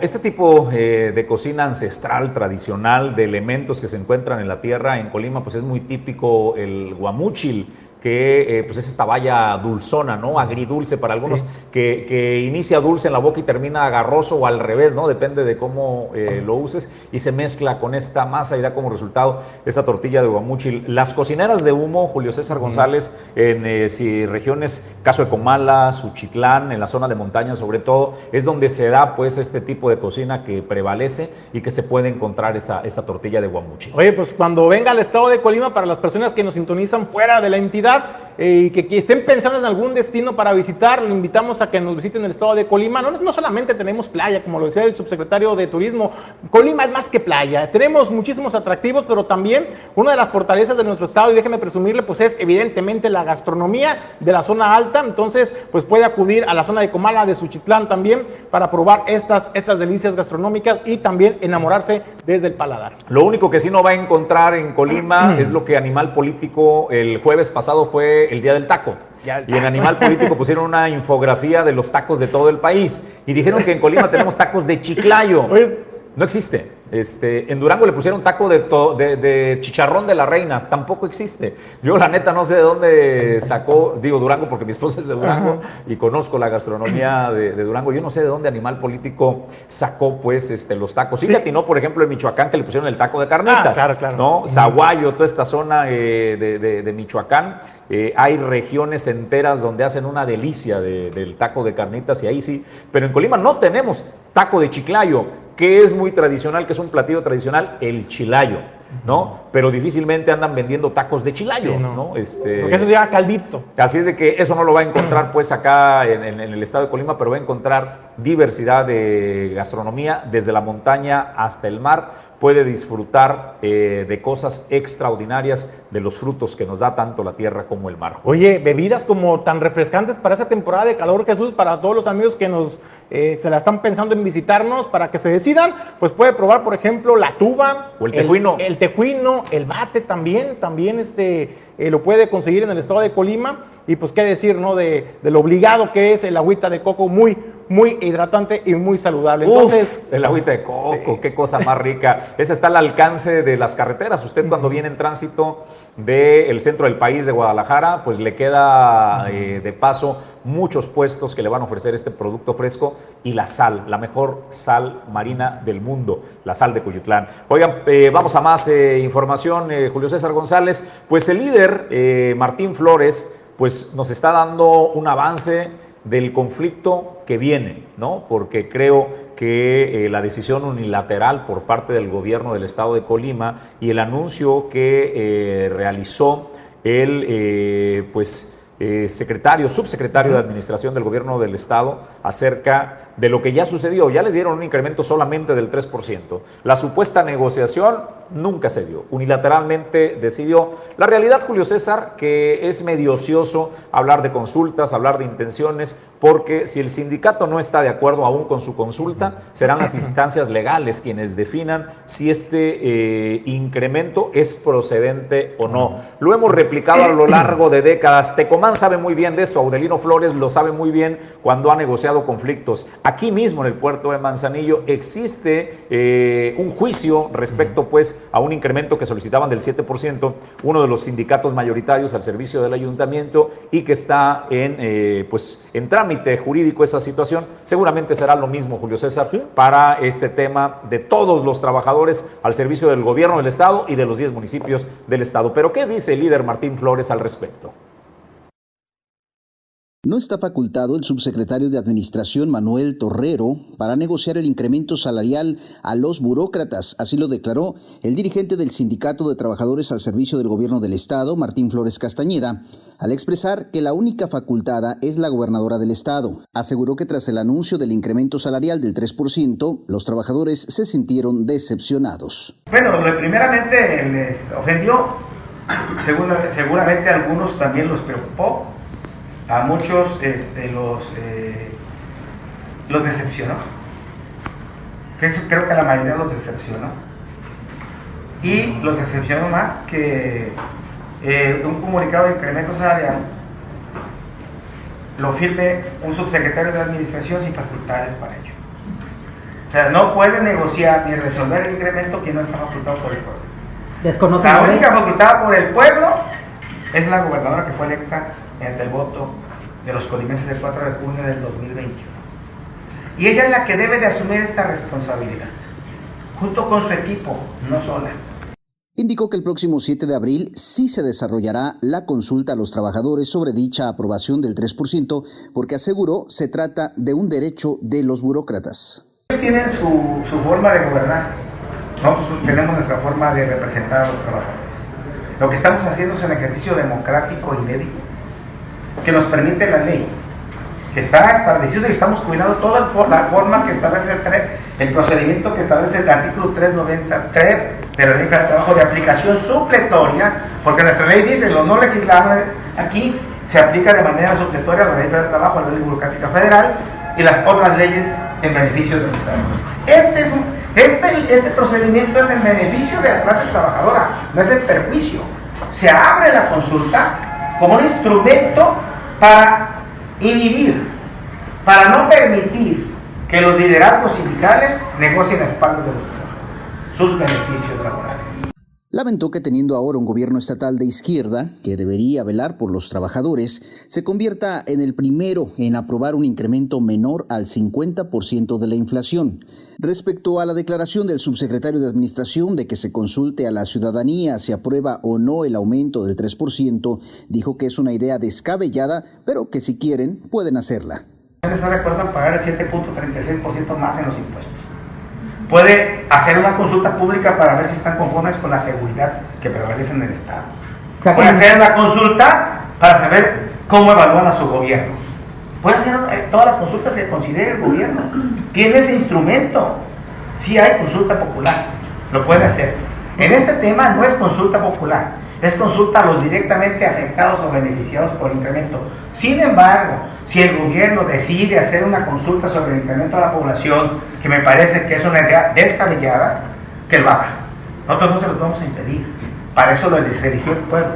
A: Este tipo eh, de cocina ancestral, tradicional, de elementos que se encuentran en la tierra en Colima, pues es muy típico el guamuchil, que eh, pues es esta valla dulzona, ¿no? Agridulce para algunos, que, que, inicia dulce en la boca y termina agarroso o al revés, ¿no? Depende de cómo eh, lo uses y se mezcla con esta masa y da como resultado esta tortilla de guamuchil. Las cocineras de humo, Julio César González, en eh, si regiones, caso de Comala, Suchitlán, en la zona de montaña sobre todo, es donde se da pues este tipo de cocina que prevalece y que se puede encontrar esa, esa tortilla de guamuchil.
B: Oye, pues cuando venga al estado de Colima, para las personas que nos sintonizan fuera de la entidad, eh, y que, que, estén pensando en algún destino para visitar, lo invitamos a que nos visiten el estado de Colima. No, no solamente tenemos playa, como lo decía el subsecretario de Turismo, Colima es más que playa. Tenemos muchísimos atractivos, pero también una de las fortalezas de nuestro estado, y déjeme presumirle, pues es evidentemente la gastronomía de la zona alta. Entonces, pues puede acudir a la zona de Comala, de Suchitlán también, para probar estas, estas delicias gastronómicas y también enamorarse desde el paladar.
A: Lo único que sí no va a encontrar en Colima es lo que Animal Político el jueves pasado fue el día del taco. Y en Animal Político pusieron una infografía de los tacos de todo el país. Y dijeron que en Colima tenemos tacos de chiclayo. Pues, no existe. Este, en Durango le pusieron taco de, de, de, chicharrón de la reina, tampoco existe. Yo la neta no sé de dónde sacó, digo Durango porque mi esposa es de Durango y conozco la gastronomía de, Durango. Yo no sé de dónde Animal Político sacó pues este, los tacos. Sí, sí. atinó, por ejemplo, en Michoacán que le pusieron el taco de carnitas. Ah,
B: claro, claro.
A: ¿no? Zaguayo, toda esta zona eh, de, Michoacán. Eh, hay regiones enteras donde hacen una delicia del taco de carnitas y ahí sí. Pero en Colima no tenemos taco de chiclayo que es muy tradicional, que es un platillo tradicional, el chilayo, ¿no? Pero difícilmente andan vendiendo tacos de chilayo,
B: Sí, no.
A: ¿no? Este,
B: Porque eso se llama caldito.
A: Así es de que eso no lo va a encontrar pues acá en, en- en el estado de Colima, pero va a encontrar diversidad de gastronomía desde la montaña hasta el mar. Puede disfrutar eh, de cosas extraordinarias de los frutos que nos da tanto la tierra como el mar.
B: Oye, bebidas como tan refrescantes para esa temporada de calor, Jesús, para todos los amigos que nos eh, se la están pensando en visitarnos, para que se decidan, pues puede probar, por ejemplo, la tuba.
A: O el tejuino.
B: El, tejuino, el bate también, también este, eh, lo puede conseguir en el estado de Colima. Y pues qué decir, ¿no? De, de lo obligado que es el agüita de coco, muy, muy hidratante y muy saludable. Entonces,
A: Uf, el agüita de coco, qué cosa más rica. Esa está al alcance de las carreteras. Usted cuando viene en tránsito del centro del país de Guadalajara, pues le queda eh, de paso muchos puestos que le van a ofrecer este producto fresco y la sal, la mejor sal marina del mundo, la sal de Cuyutlán. Oigan, eh, vamos a más eh, información, Julio César González. Pues el líder, Martín Flores, pues nos está dando un avance del conflicto que viene, ¿no? Porque creo que eh, la decisión unilateral por parte del gobierno del estado de Colima y el anuncio que eh, realizó el, eh, pues, secretario, subsecretario de Administración del Gobierno del Estado acerca de lo que ya sucedió. Ya les dieron un incremento solamente del 3%. La supuesta negociación nunca se dio. Unilateralmente decidió. La realidad, Julio César, que es medio ocioso hablar de consultas, hablar de intenciones, porque si el sindicato no está de acuerdo aún con su consulta, serán las instancias legales quienes definan si este eh, incremento es procedente o no. Lo hemos replicado a lo largo de décadas. Tecomán sabe muy bien de esto, Audelino Flores lo sabe muy bien cuando ha negociado conflictos. Aquí mismo en el puerto de Manzanillo existe eh, un juicio respecto pues a un incremento que solicitaban del 7%, uno de los sindicatos mayoritarios al servicio del ayuntamiento y que está en, eh, pues, en trámite jurídico esa situación. Seguramente será lo mismo, Julio César, para este tema de todos los trabajadores al servicio del gobierno del Estado y de los 10 municipios del Estado. Pero ¿qué dice el líder Martín Flores al respecto?
G: No está facultado el subsecretario de Administración Manuel Torrero para negociar el incremento salarial a los burócratas, así lo declaró el dirigente del Sindicato de Trabajadores al Servicio del Gobierno del Estado, Martín Flores Castañeda, al expresar que la única facultada es la gobernadora del Estado. Aseguró que tras el anuncio del incremento salarial del 3%, los trabajadores se sintieron decepcionados.
H: Bueno, primeramente les ofendió, seguramente algunos también los preocupó a muchos este, los, eh, los decepcionó. creo que a la mayoría los decepcionó. Y los decepcionó más que eh, un comunicado de incremento salarial lo firme un subsecretario de administración sin facultades para ello. O sea, no puede negociar ni resolver el incremento que no está facultado por el pueblo. la única facultada por el pueblo es la gobernadora que fue electa el voto de los colimenses del 4 de junio del 2021. Y ella es la que debe de asumir esta responsabilidad, junto con su equipo, no sola.
G: Indicó que el próximo 7 de abril sí se desarrollará la consulta a los trabajadores sobre dicha aprobación del 3%, porque aseguró se trata de un derecho de los burócratas.
H: Tienen su, su forma de gobernar, nosotros tenemos nuestra forma de representar a los trabajadores. Lo que estamos haciendo es un ejercicio democrático y médico que nos permite la ley, que está establecido y estamos cuidando toda la forma que establece el, el procedimiento que establece el artículo 393 de la ley de trabajo de aplicación supletoria, porque nuestra ley dice lo no legislado aquí se aplica de manera supletoria a la ley de trabajo, a la ley burocrática federal y las otras leyes en beneficio de los trabajadores. Este, es este, este procedimiento es en beneficio de la clase trabajadora, no es en perjuicio. Se abre la consulta como un instrumento para inhibir, para no permitir que los liderazgos sindicales negocien a espaldas de los trabajadores sus beneficios laborales.
G: Lamentó que teniendo ahora un gobierno estatal de izquierda, que debería velar por los trabajadores, se convierta en el primero en aprobar un incremento menor al 50% de la inflación. Respecto a la declaración del subsecretario de Administración de que se consulte a la ciudadanía si aprueba o no el aumento del 3%, dijo que es una idea descabellada, pero que si quieren pueden hacerla.
H: Acuerdo en pagar el 7.36% más en los impuestos puede hacer una consulta pública para ver si están conformes con la seguridad que prevalece en el Estado. Puede hacer una consulta para saber cómo evalúan a su gobierno. Puede hacer eh, todas las consultas que considere el gobierno. Tiene ese instrumento. Si hay consulta popular, lo puede hacer. En este tema no es consulta popular, es consulta a los directamente afectados o beneficiados por el incremento. Sin embargo, si el gobierno decide hacer una consulta sobre el incremento de la población, que me parece que es una idea descabellada, que lo haga. Nosotros no se los vamos a impedir. Para eso lo eligió el pueblo.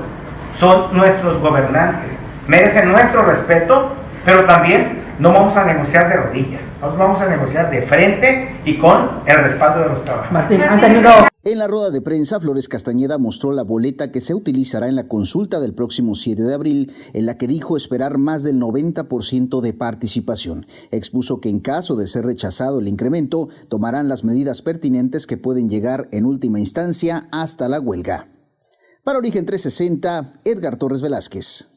H: Son nuestros gobernantes. Merecen nuestro respeto, pero también no vamos a negociar de rodillas. Nosotros vamos a negociar de frente y con el respaldo de los trabajadores. Martín, han tenido
G: en la rueda de prensa, Flores Castañeda mostró la boleta que se utilizará en la consulta del próximo 7 de abril, en la que dijo esperar más del 90% de participación. Expuso que en caso de ser rechazado el incremento, tomarán las medidas pertinentes que pueden llegar en última instancia hasta la huelga. Para Origen 360, Edgar Torres Velázquez.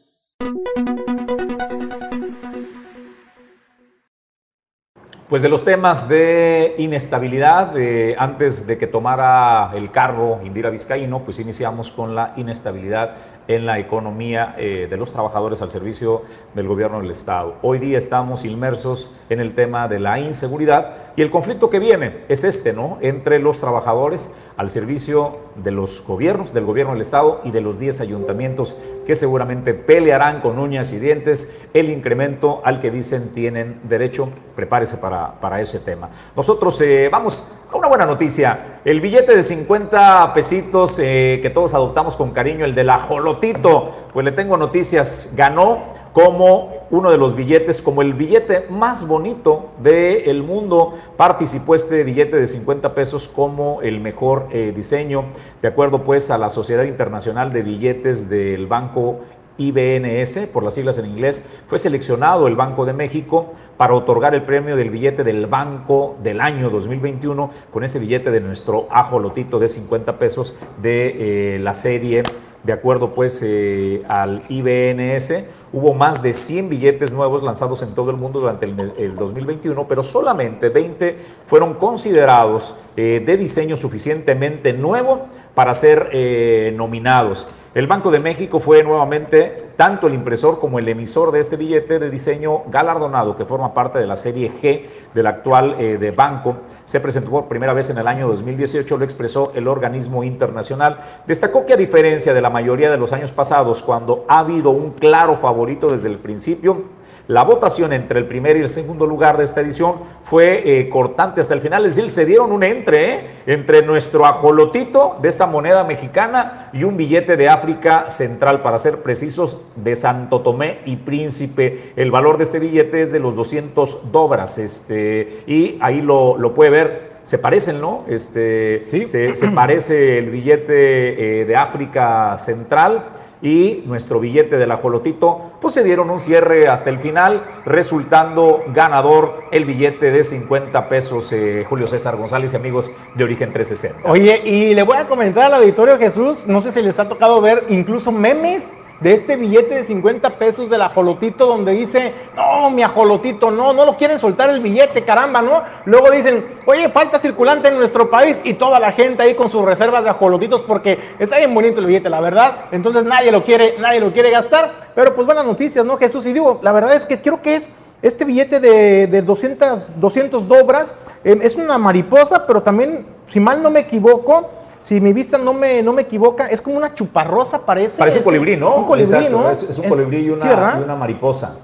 A: Pues de los temas de inestabilidad, antes de que tomara el cargo Indira Vizcaíno, pues iniciamos con la inestabilidad en la economía eh, de los trabajadores al servicio del gobierno del Estado. Hoy día estamos inmersos en el tema de la inseguridad y el conflicto que viene es este, ¿no? Entre los trabajadores al servicio de los gobiernos, del gobierno del Estado y de los 10 ayuntamientos que seguramente pelearán con uñas y dientes el incremento al que dicen tienen derecho. Prepárese para, para ese tema. Nosotros eh, vamos a una buena noticia. El billete de 50 pesitos eh, que todos adoptamos con cariño, el de la Jolotito, pues le tengo noticias, ganó como uno de los billetes, como el billete más bonito del mundo. Participó este billete de 50 pesos como el mejor eh, diseño, de acuerdo pues a la Sociedad Internacional de Billetes del Banco IBNS, por las siglas en inglés, fue seleccionado el Banco de México para otorgar el premio del billete del Banco del año 2021 con ese billete de nuestro ajolotito de 50 pesos de eh, la serie de acuerdo pues eh, al IBNS, hubo más de 100 billetes nuevos lanzados en todo el mundo durante el, 2021, pero solamente 20 fueron considerados eh, de diseño suficientemente nuevo para ser nominados. El Banco de México fue nuevamente tanto el impresor como el emisor de este billete de diseño galardonado que forma parte de la serie G del actual eh, de banco. Se presentó por primera vez en el año 2018, lo expresó el organismo internacional. Destacó que a diferencia de la mayoría de los años pasados, cuando ha habido un claro favorito desde el principio, la votación entre el primer y el segundo lugar de esta edición fue eh, cortante hasta el final, es decir, se dieron un entre eh, entre nuestro ajolotito de esta moneda mexicana y un billete de África Central, para ser precisos, de Santo Tomé y Príncipe. El valor de este billete es de los 200 dobras, este, y ahí lo, lo puede ver se parecen, ¿no? Este, ¿Sí? se, parece el billete eh, de África Central y nuestro billete del ajolotito, pues se dieron un cierre hasta el final, resultando ganador el billete de 50 pesos, eh, Julio César González y amigos de Origen 360.
B: Oye, y le voy a comentar al auditorio Jesús, no sé si les ha tocado ver incluso memes de este billete de 50 pesos del ajolotito donde dice, no, mi ajolotito, no, no lo quieren soltar el billete, caramba, ¿no? Luego dicen, oye, falta circulante en nuestro país y toda la gente ahí con sus reservas de ajolotitos porque está bien bonito el billete, la verdad. Entonces nadie lo quiere, nadie lo quiere gastar. Pero pues buenas noticias, ¿no, Jesús? Y digo, la verdad es que creo que es... Este billete de, de 200, 200 dobras eh, es una mariposa, pero también, si mal no me equivoco, si mi vista no me, no me equivoca, es como una chuparrosa, parece.
A: Parece un colibrí, ¿no?
B: Un colibrí, ¿no?
A: Es, un colibrí y una, mariposa.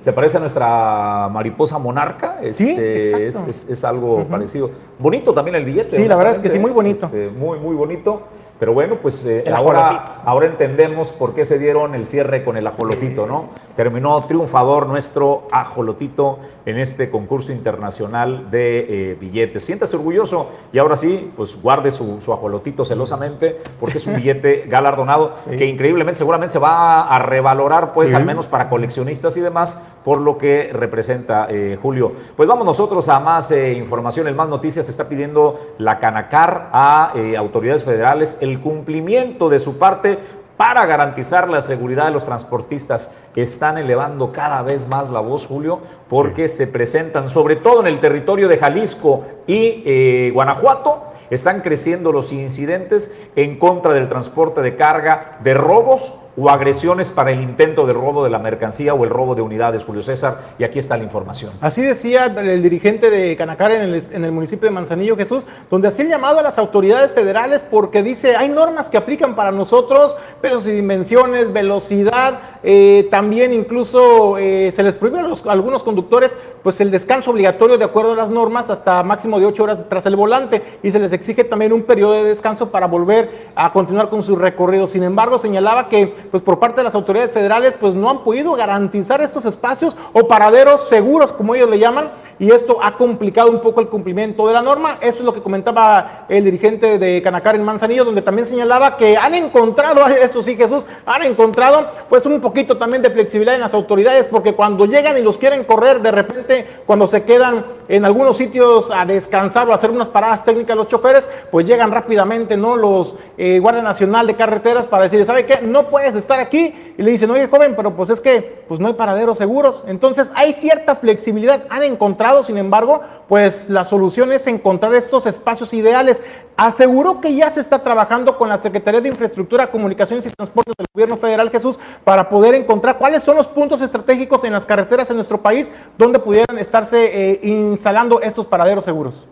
A: Se parece a nuestra mariposa monarca.
B: sí,
A: este, es, es, algo parecido. Bonito también el billete.
B: Sí, la verdad es que sí, muy bonito.
A: Este, muy, muy bonito. Pero bueno, pues eh, ahora, ahora entendemos por qué se dieron el cierre con el ajolotito, ¿no? Terminó triunfador nuestro ajolotito en este concurso internacional de eh, billetes. Siéntase orgulloso y ahora sí, pues guarde su, ajolotito celosamente porque es un billete galardonado que increíblemente seguramente se va a revalorar, pues al menos para coleccionistas y demás, por lo que representa eh, Julio. Pues vamos nosotros a más información, el más noticias. Se está pidiendo la Canacar a autoridades federales el cumplimiento de su parte para garantizar la seguridad de los transportistas. Están elevando cada vez más la voz, Julio, porque se presentan, sobre todo en el territorio de Jalisco y eh, Guanajuato, están creciendo los incidentes en contra del transporte de carga, de robos o agresiones para el intento de robo de la mercancía o el robo de unidades, Julio César, y aquí está la información.
B: Así decía el dirigente de Canacar en el, municipio de Manzanillo, Jesús, donde hacía el llamado a las autoridades federales porque dice, hay normas que aplican para nosotros, pero sin dimensiones, velocidad, eh, también incluso eh, se les prohíbe a, algunos conductores pues el descanso obligatorio de acuerdo a las normas hasta máximo de ocho horas tras el volante y se les exige también un periodo de descanso para volver a continuar con su recorrido. Sin embargo, señalaba que pues por parte de las autoridades federales, pues no han podido garantizar estos espacios o paraderos seguros, como ellos le llaman, y esto ha complicado un poco el cumplimiento de la norma. Eso es lo que comentaba el dirigente de Canacar en Manzanillo, donde también señalaba que han encontrado, eso sí Jesús, han encontrado pues un poquito también de flexibilidad en las autoridades, porque cuando llegan y los quieren correr, de repente cuando se quedan en algunos sitios a descansar o a hacer unas paradas técnicas los choferes, pues llegan rápidamente, ¿no? Los eh, Guardia Nacional de Carreteras para decir, ¿sabe qué? No puedes estar aquí. Y le dicen, oye, joven, pero pues es que pues no hay paraderos seguros. Entonces hay cierta flexibilidad. Han encontrado sin embargo, pues la solución es encontrar estos espacios ideales. Aseguró que ya se está trabajando con la Secretaría de Infraestructura, Comunicaciones y Transportes del Gobierno Federal, Jesús, para poder encontrar cuáles son los puntos estratégicos en las carreteras en nuestro país donde pudieran estarse eh, instalando estos paraderos seguros.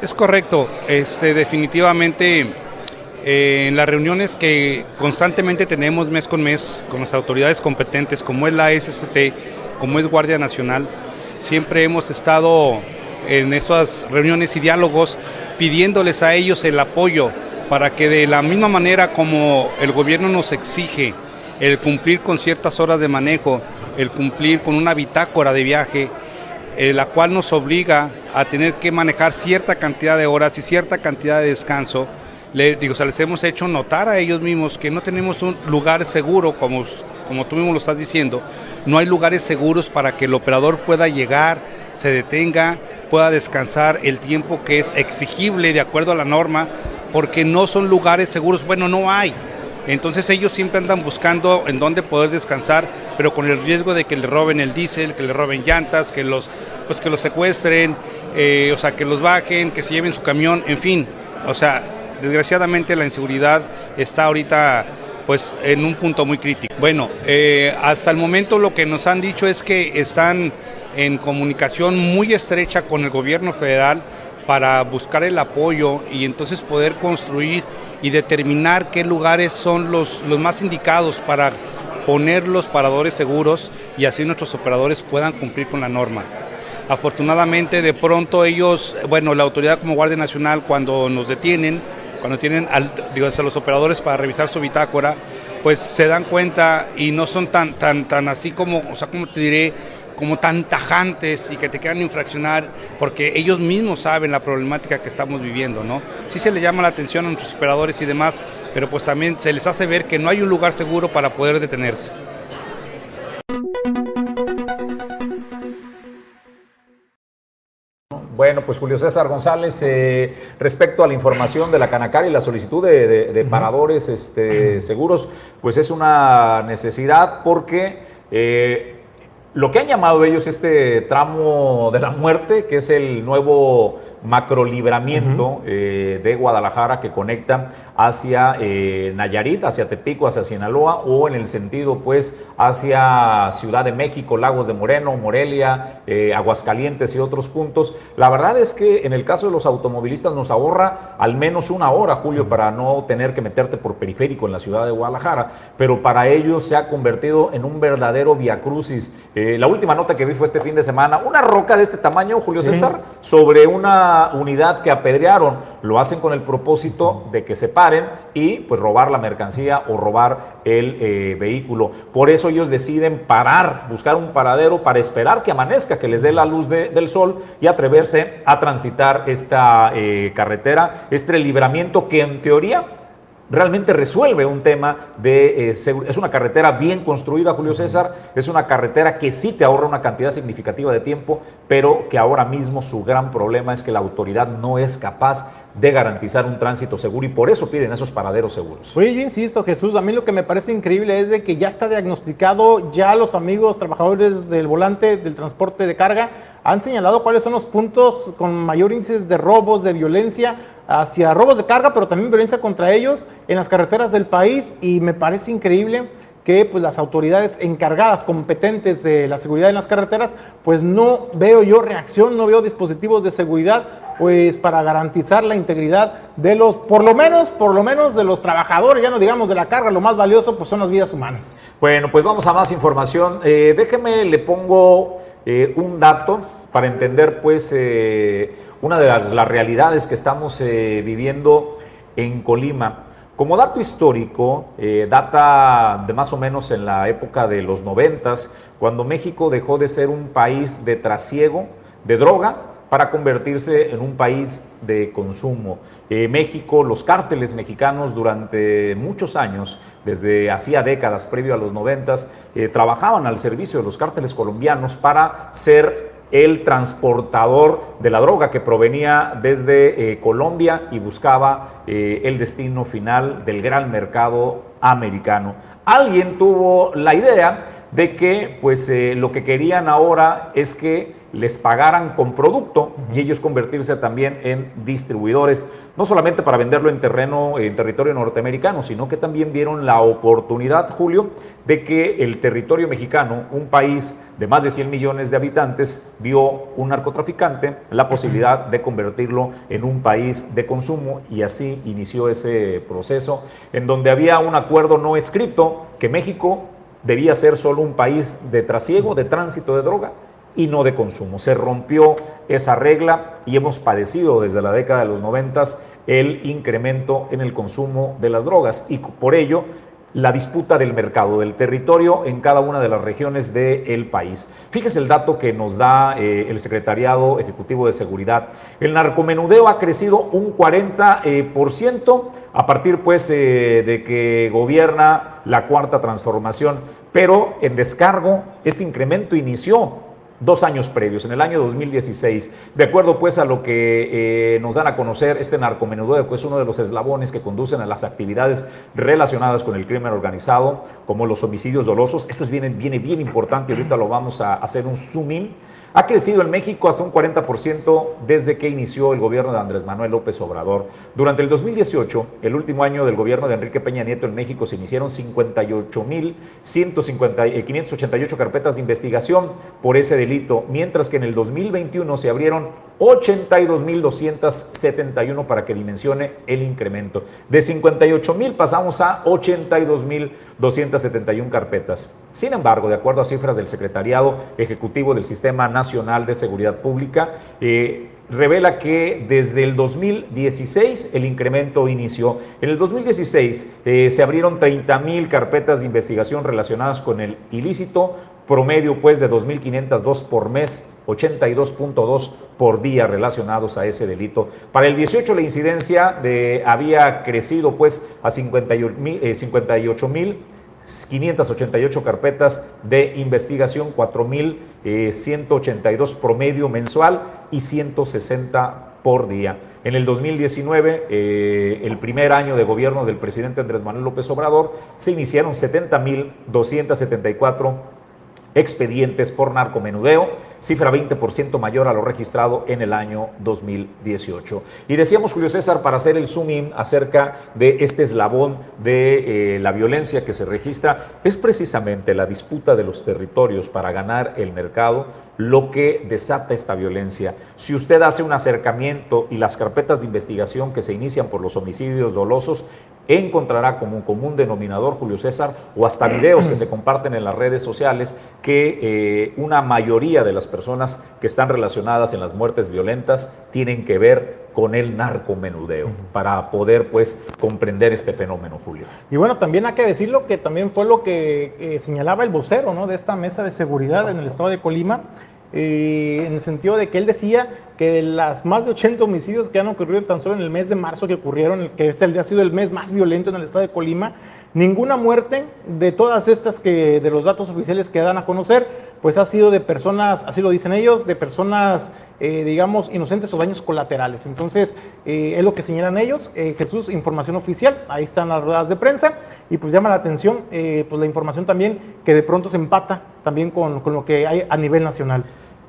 I: Es correcto, este, definitivamente eh, en las reuniones que constantemente tenemos mes con mes con las autoridades competentes, como es la SST, como es Guardia Nacional, siempre hemos estado en esas reuniones y diálogos pidiéndoles a ellos el apoyo para que de la misma manera como el gobierno nos exige el cumplir con ciertas horas de manejo, el cumplir con una bitácora de viaje, eh, la cual nos obliga a tener que manejar cierta cantidad de horas y cierta cantidad de descanso, digo, les hemos hecho notar a ellos mismos que no tenemos un lugar seguro, como, como tú mismo lo estás diciendo, no hay lugares seguros para que el operador pueda llegar, se detenga, pueda descansar el tiempo que es exigible de acuerdo a la norma, porque no son lugares seguros, bueno, no hay. Entonces ellos siempre andan buscando en dónde poder descansar, pero con el riesgo de que le roben el diésel, que le roben llantas, que los, pues que los secuestren, eh, o sea, que los bajen, que se lleven su camión, en fin. O sea, desgraciadamente la inseguridad está ahorita pues en un punto muy crítico. Bueno, eh, hasta el momento lo que nos han dicho es que están en comunicación muy estrecha con el gobierno federal para buscar el apoyo y entonces poder construir y determinar qué lugares son los, los más indicados para poner los paradores seguros y así nuestros operadores puedan cumplir con la norma. Afortunadamente de pronto ellos, bueno, la autoridad como Guardia Nacional cuando nos detienen, cuando tienen digo, a los operadores para revisar su bitácora, pues se dan cuenta y no son tan, tan, tan así como, o sea, como te diré, como tan tajantes y que te quieran infraccionar, porque ellos mismos saben la problemática que estamos viviendo, ¿no? Sí se le llama la atención a nuestros operadores y demás, pero pues también se les hace ver que no hay un lugar seguro para poder detenerse.
A: Bueno, pues Julio César González, eh, respecto a la información de la Canacar y la solicitud de, paradores este, seguros, pues es una necesidad porque eh, lo que han llamado ellos este tramo de la muerte, que es el nuevo macrolibramiento eh, de Guadalajara que conecta hacia eh, Nayarit, hacia Tepico, hacia Sinaloa o en el sentido pues hacia Ciudad de México, Lagos de Moreno, Morelia, eh, Aguascalientes y otros puntos. La verdad es que en el caso de los automovilistas nos ahorra al menos una hora, Julio, para no tener que meterte por periférico en la ciudad de Guadalajara, pero para ellos se ha convertido en un verdadero viacrucis. la última nota que vi fue este fin de semana, una roca de este tamaño, Julio César, sobre una unidad que apedrearon. Lo hacen con el propósito de que se paren y pues robar la mercancía o robar el eh, vehículo. Por eso ellos deciden parar, buscar un paradero para esperar que amanezca, que les dé la luz del sol y atreverse a transitar esta eh, carretera, este libramiento que en teoría realmente resuelve un tema de... Eh, es una carretera bien construida, Julio César, es una carretera que sí te ahorra una cantidad significativa de tiempo, pero que ahora mismo su gran problema es que la autoridad no es capaz de garantizar un tránsito seguro y por eso piden esos paraderos seguros.
B: Oye, yo insisto, Jesús, a mí lo que me parece increíble es de que ya está diagnosticado, ya los amigos trabajadores del volante del transporte de carga han señalado cuáles son los puntos con mayor índice de robos, de violencia, hacia robos de carga, pero también violencia contra ellos en las carreteras del país y me parece increíble que pues, las autoridades encargadas, competentes de la seguridad en las carreteras, pues no veo yo reacción, no veo dispositivos de seguridad pues para garantizar la integridad de los, por lo menos, por lo menos de los trabajadores, ya no digamos de la carga, lo más valioso pues son las vidas humanas.
A: Bueno, pues vamos a más información. Eh, déjeme, le pongo eh, un dato para entender pues eh, una de las, realidades que estamos eh, viviendo en Colima. Como dato histórico, data de más o menos en la época de los noventas, cuando México dejó de ser un país de trasiego de droga para convertirse en un país de consumo. México, los cárteles mexicanos durante muchos años, desde hacía décadas, previo a los noventas, trabajaban al servicio de los cárteles colombianos para ser el transportador de la droga que provenía desde eh, Colombia y buscaba eh, el destino final del gran mercado americano. Alguien tuvo la idea de que pues eh, lo que querían ahora es que les pagaran con producto y ellos convertirse también en distribuidores, no solamente para venderlo en terreno, en territorio norteamericano, sino que también vieron la oportunidad, Julio, de que el territorio mexicano, un país de más de 100 millones de habitantes, vio un narcotraficante la posibilidad de convertirlo en un país de consumo y así inició ese proceso en donde había un acuerdo no escrito que México debía ser solo un país de trasiego, de tránsito de droga y no de consumo. Se rompió esa regla y hemos padecido desde la década de los noventas el incremento en el consumo de las drogas y por ello la disputa del mercado, del territorio en cada una de las regiones del país. Fíjese el dato que nos da eh, el Secretariado Ejecutivo de Seguridad. El narcomenudeo ha crecido un 40% eh, a partir pues eh, de que gobierna la cuarta transformación, pero en descargo este incremento inició dos años previos, en el año 2016. De acuerdo pues a lo que eh, nos dan a conocer, este narcomenudeo es uno de los eslabones que conducen a las actividades relacionadas con el crimen organizado, como los homicidios dolosos. Esto es bien, viene bien importante, ahorita lo vamos a hacer un zoom in ha crecido en México hasta un 40% desde que inició el gobierno de Andrés Manuel López Obrador. Durante el 2018, el último año del gobierno de Enrique Peña Nieto en México, se iniciaron 58.588 eh, carpetas de investigación por ese delito, mientras que en el 2021 se abrieron 82.271 para que dimensione el incremento. De 58.000 pasamos a 82.271 carpetas. Sin embargo, de acuerdo a cifras del Secretariado Ejecutivo del Sistema Nacional de Seguridad Pública, eh, revela que desde el 2016 el incremento inició. En el 2016 eh, se abrieron 30.000 carpetas de investigación relacionadas con el ilícito, promedio pues de 2.502 por mes, 82.2 por día relacionados a ese delito. Para el 18 la incidencia de, había crecido pues a 58 mil 588 eh, carpetas de investigación, 4.182 promedio mensual y 160 por día. En el 2019, eh, el primer año de gobierno del presidente Andrés Manuel López Obrador, se iniciaron 70.274 expedientes por narcomenudeo, cifra 20% mayor a lo registrado en el año 2018. Y decíamos, Julio César, para hacer el zoom in acerca de este eslabón de eh, la violencia que se registra, es precisamente la disputa de los territorios para ganar el mercado lo que desata esta violencia. Si usted hace un acercamiento y las carpetas de investigación que se inician por los homicidios dolosos, encontrará como un común denominador, Julio César, o hasta videos que se comparten en las redes sociales, que eh, una mayoría de las personas que están relacionadas en las muertes violentas tienen que ver con el narcomenudeo, para poder pues comprender este fenómeno, Julio.
B: Y bueno, también hay que decirlo que también fue lo que señalaba el vocero ¿no? de esta mesa de seguridad en el estado de Colima, eh, en el sentido de que él decía que de las más de 80 homicidios que han ocurrido tan solo en el mes de marzo que ocurrieron, que este ha sido el mes más violento en el estado de Colima, ninguna muerte de todas estas que de los datos oficiales que dan a conocer, pues ha sido de personas, así lo dicen ellos, de personas, eh, digamos, inocentes o daños colaterales. Entonces, eh, es lo que señalan ellos. Jesús, información oficial, ahí están las ruedas de prensa, y pues llama la atención, pues la información también que de pronto se empata también con, con lo que hay a nivel nacional.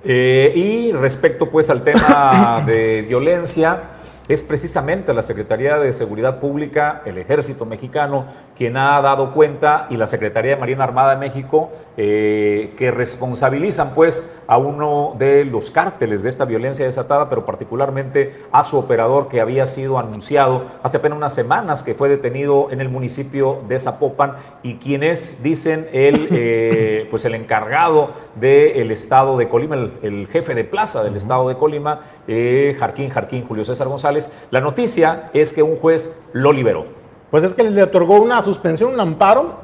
A: Eh, y respecto pues al tema de violencia, es precisamente la Secretaría de Seguridad Pública, el Ejército Mexicano, quien ha dado cuenta y la Secretaría de Marina Armada de México eh, que responsabilizan pues a uno de los cárteles de esta violencia desatada, pero particularmente a su operador que había sido anunciado hace apenas unas semanas que fue detenido en el municipio de Zapopan y quienes dicen el eh, pues el encargado del estado de Colima, el, jefe de plaza del estado de Colima, eh, Jarquín Jarquín Julio César González la noticia es que un juez lo liberó.
B: Pues es que le otorgó una suspensión, un amparo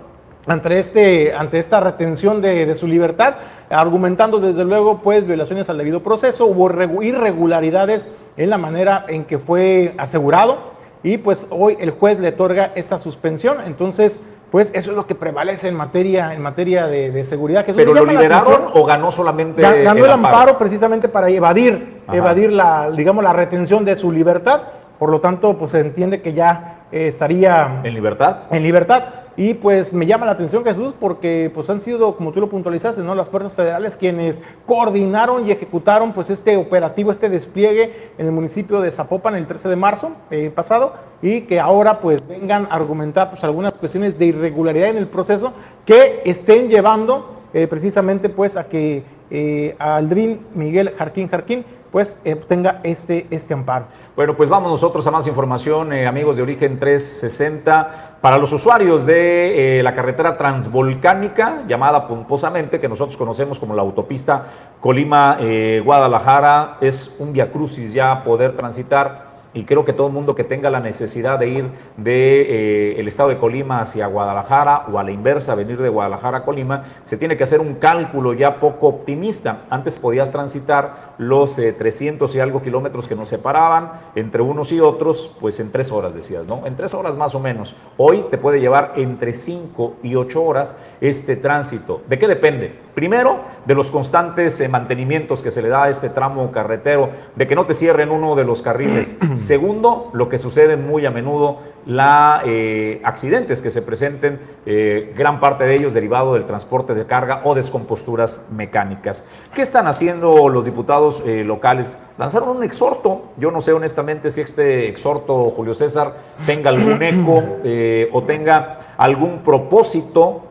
B: ante, este, ante esta retención de, su libertad, argumentando desde luego pues violaciones al debido proceso, hubo irregularidades en la manera en que fue asegurado y pues hoy el juez le otorga esta suspensión, entonces pues eso es lo que prevalece en materia, en materia de, seguridad.
A: ¿Pero lo liberaron o ganó solamente
B: Ganó el, amparo? precisamente para evadir, evadir la, digamos, la retención de su libertad. Por lo tanto, pues se entiende que ya eh, estaría...
A: ¿En libertad?
B: En libertad. Y pues me llama la atención Jesús porque pues han sido, como tú lo puntualizaste, ¿no? las fuerzas federales quienes coordinaron y ejecutaron pues este operativo, este despliegue en el municipio de Zapopan el 13 de marzo eh, pasado y que ahora pues vengan a argumentar pues algunas cuestiones de irregularidad en el proceso que estén llevando eh, precisamente pues a que eh, Aldrin Miguel Jarquín Jarquín pues eh, tenga este, este amparo.
A: Bueno, pues vamos nosotros a más información, eh, amigos de Origen 360. Para los usuarios de eh, la carretera transvolcánica, llamada pomposamente, que nosotros conocemos como la autopista Colima-Guadalajara, es un viacrucis ya poder transitar y creo que todo el mundo que tenga la necesidad de ir del de, eh, estado de Colima hacia Guadalajara o a la inversa, venir de Guadalajara a Colima, se tiene que hacer un cálculo ya poco optimista. Antes podías transitar los 300 eh, y algo kilómetros que nos separaban entre unos y otros, pues en tres horas decías, ¿no? En tres horas más o menos. Hoy te puede llevar entre 5 y 8 horas este tránsito. ¿De qué depende? Primero, de los constantes eh, mantenimientos que se le da a este tramo carretero, de que no te cierren uno de los carriles. Segundo, lo que sucede muy a menudo, la eh, accidentes que se presenten, eh, gran parte de ellos derivado del transporte de carga o descomposturas mecánicas. ¿Qué están haciendo los diputados locales? Lanzaron un exhorto. Yo no sé honestamente si este exhorto, Julio César, tenga algún eco o tenga algún propósito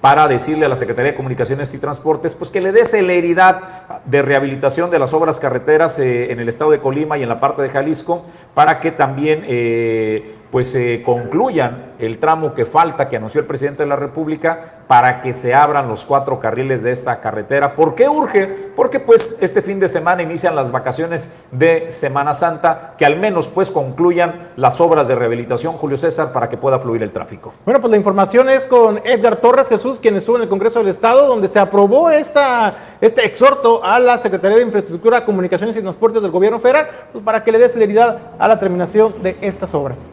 A: para decirle a la Secretaría de Comunicaciones y Transportes pues que le dé celeridad de rehabilitación de las obras carreteras eh, en el estado de Colima y en la parte de Jalisco para que también eh, pues se concluyan el tramo que falta que anunció el presidente de la República para que se abran los cuatro carriles de esta carretera. ¿Por qué urge? Porque pues este fin de semana inician las vacaciones de Semana Santa, que al menos pues concluyan las obras de rehabilitación, Julio César, para que pueda fluir el tráfico.
B: Bueno, pues la información es con Edgar Torres Jesús, quien estuvo en el Congreso del Estado, donde se aprobó esta, este exhorto a la Secretaría de Infraestructura, Comunicaciones y Transportes del Gobierno Federal, pues para que le dé celeridad a la terminación de estas obras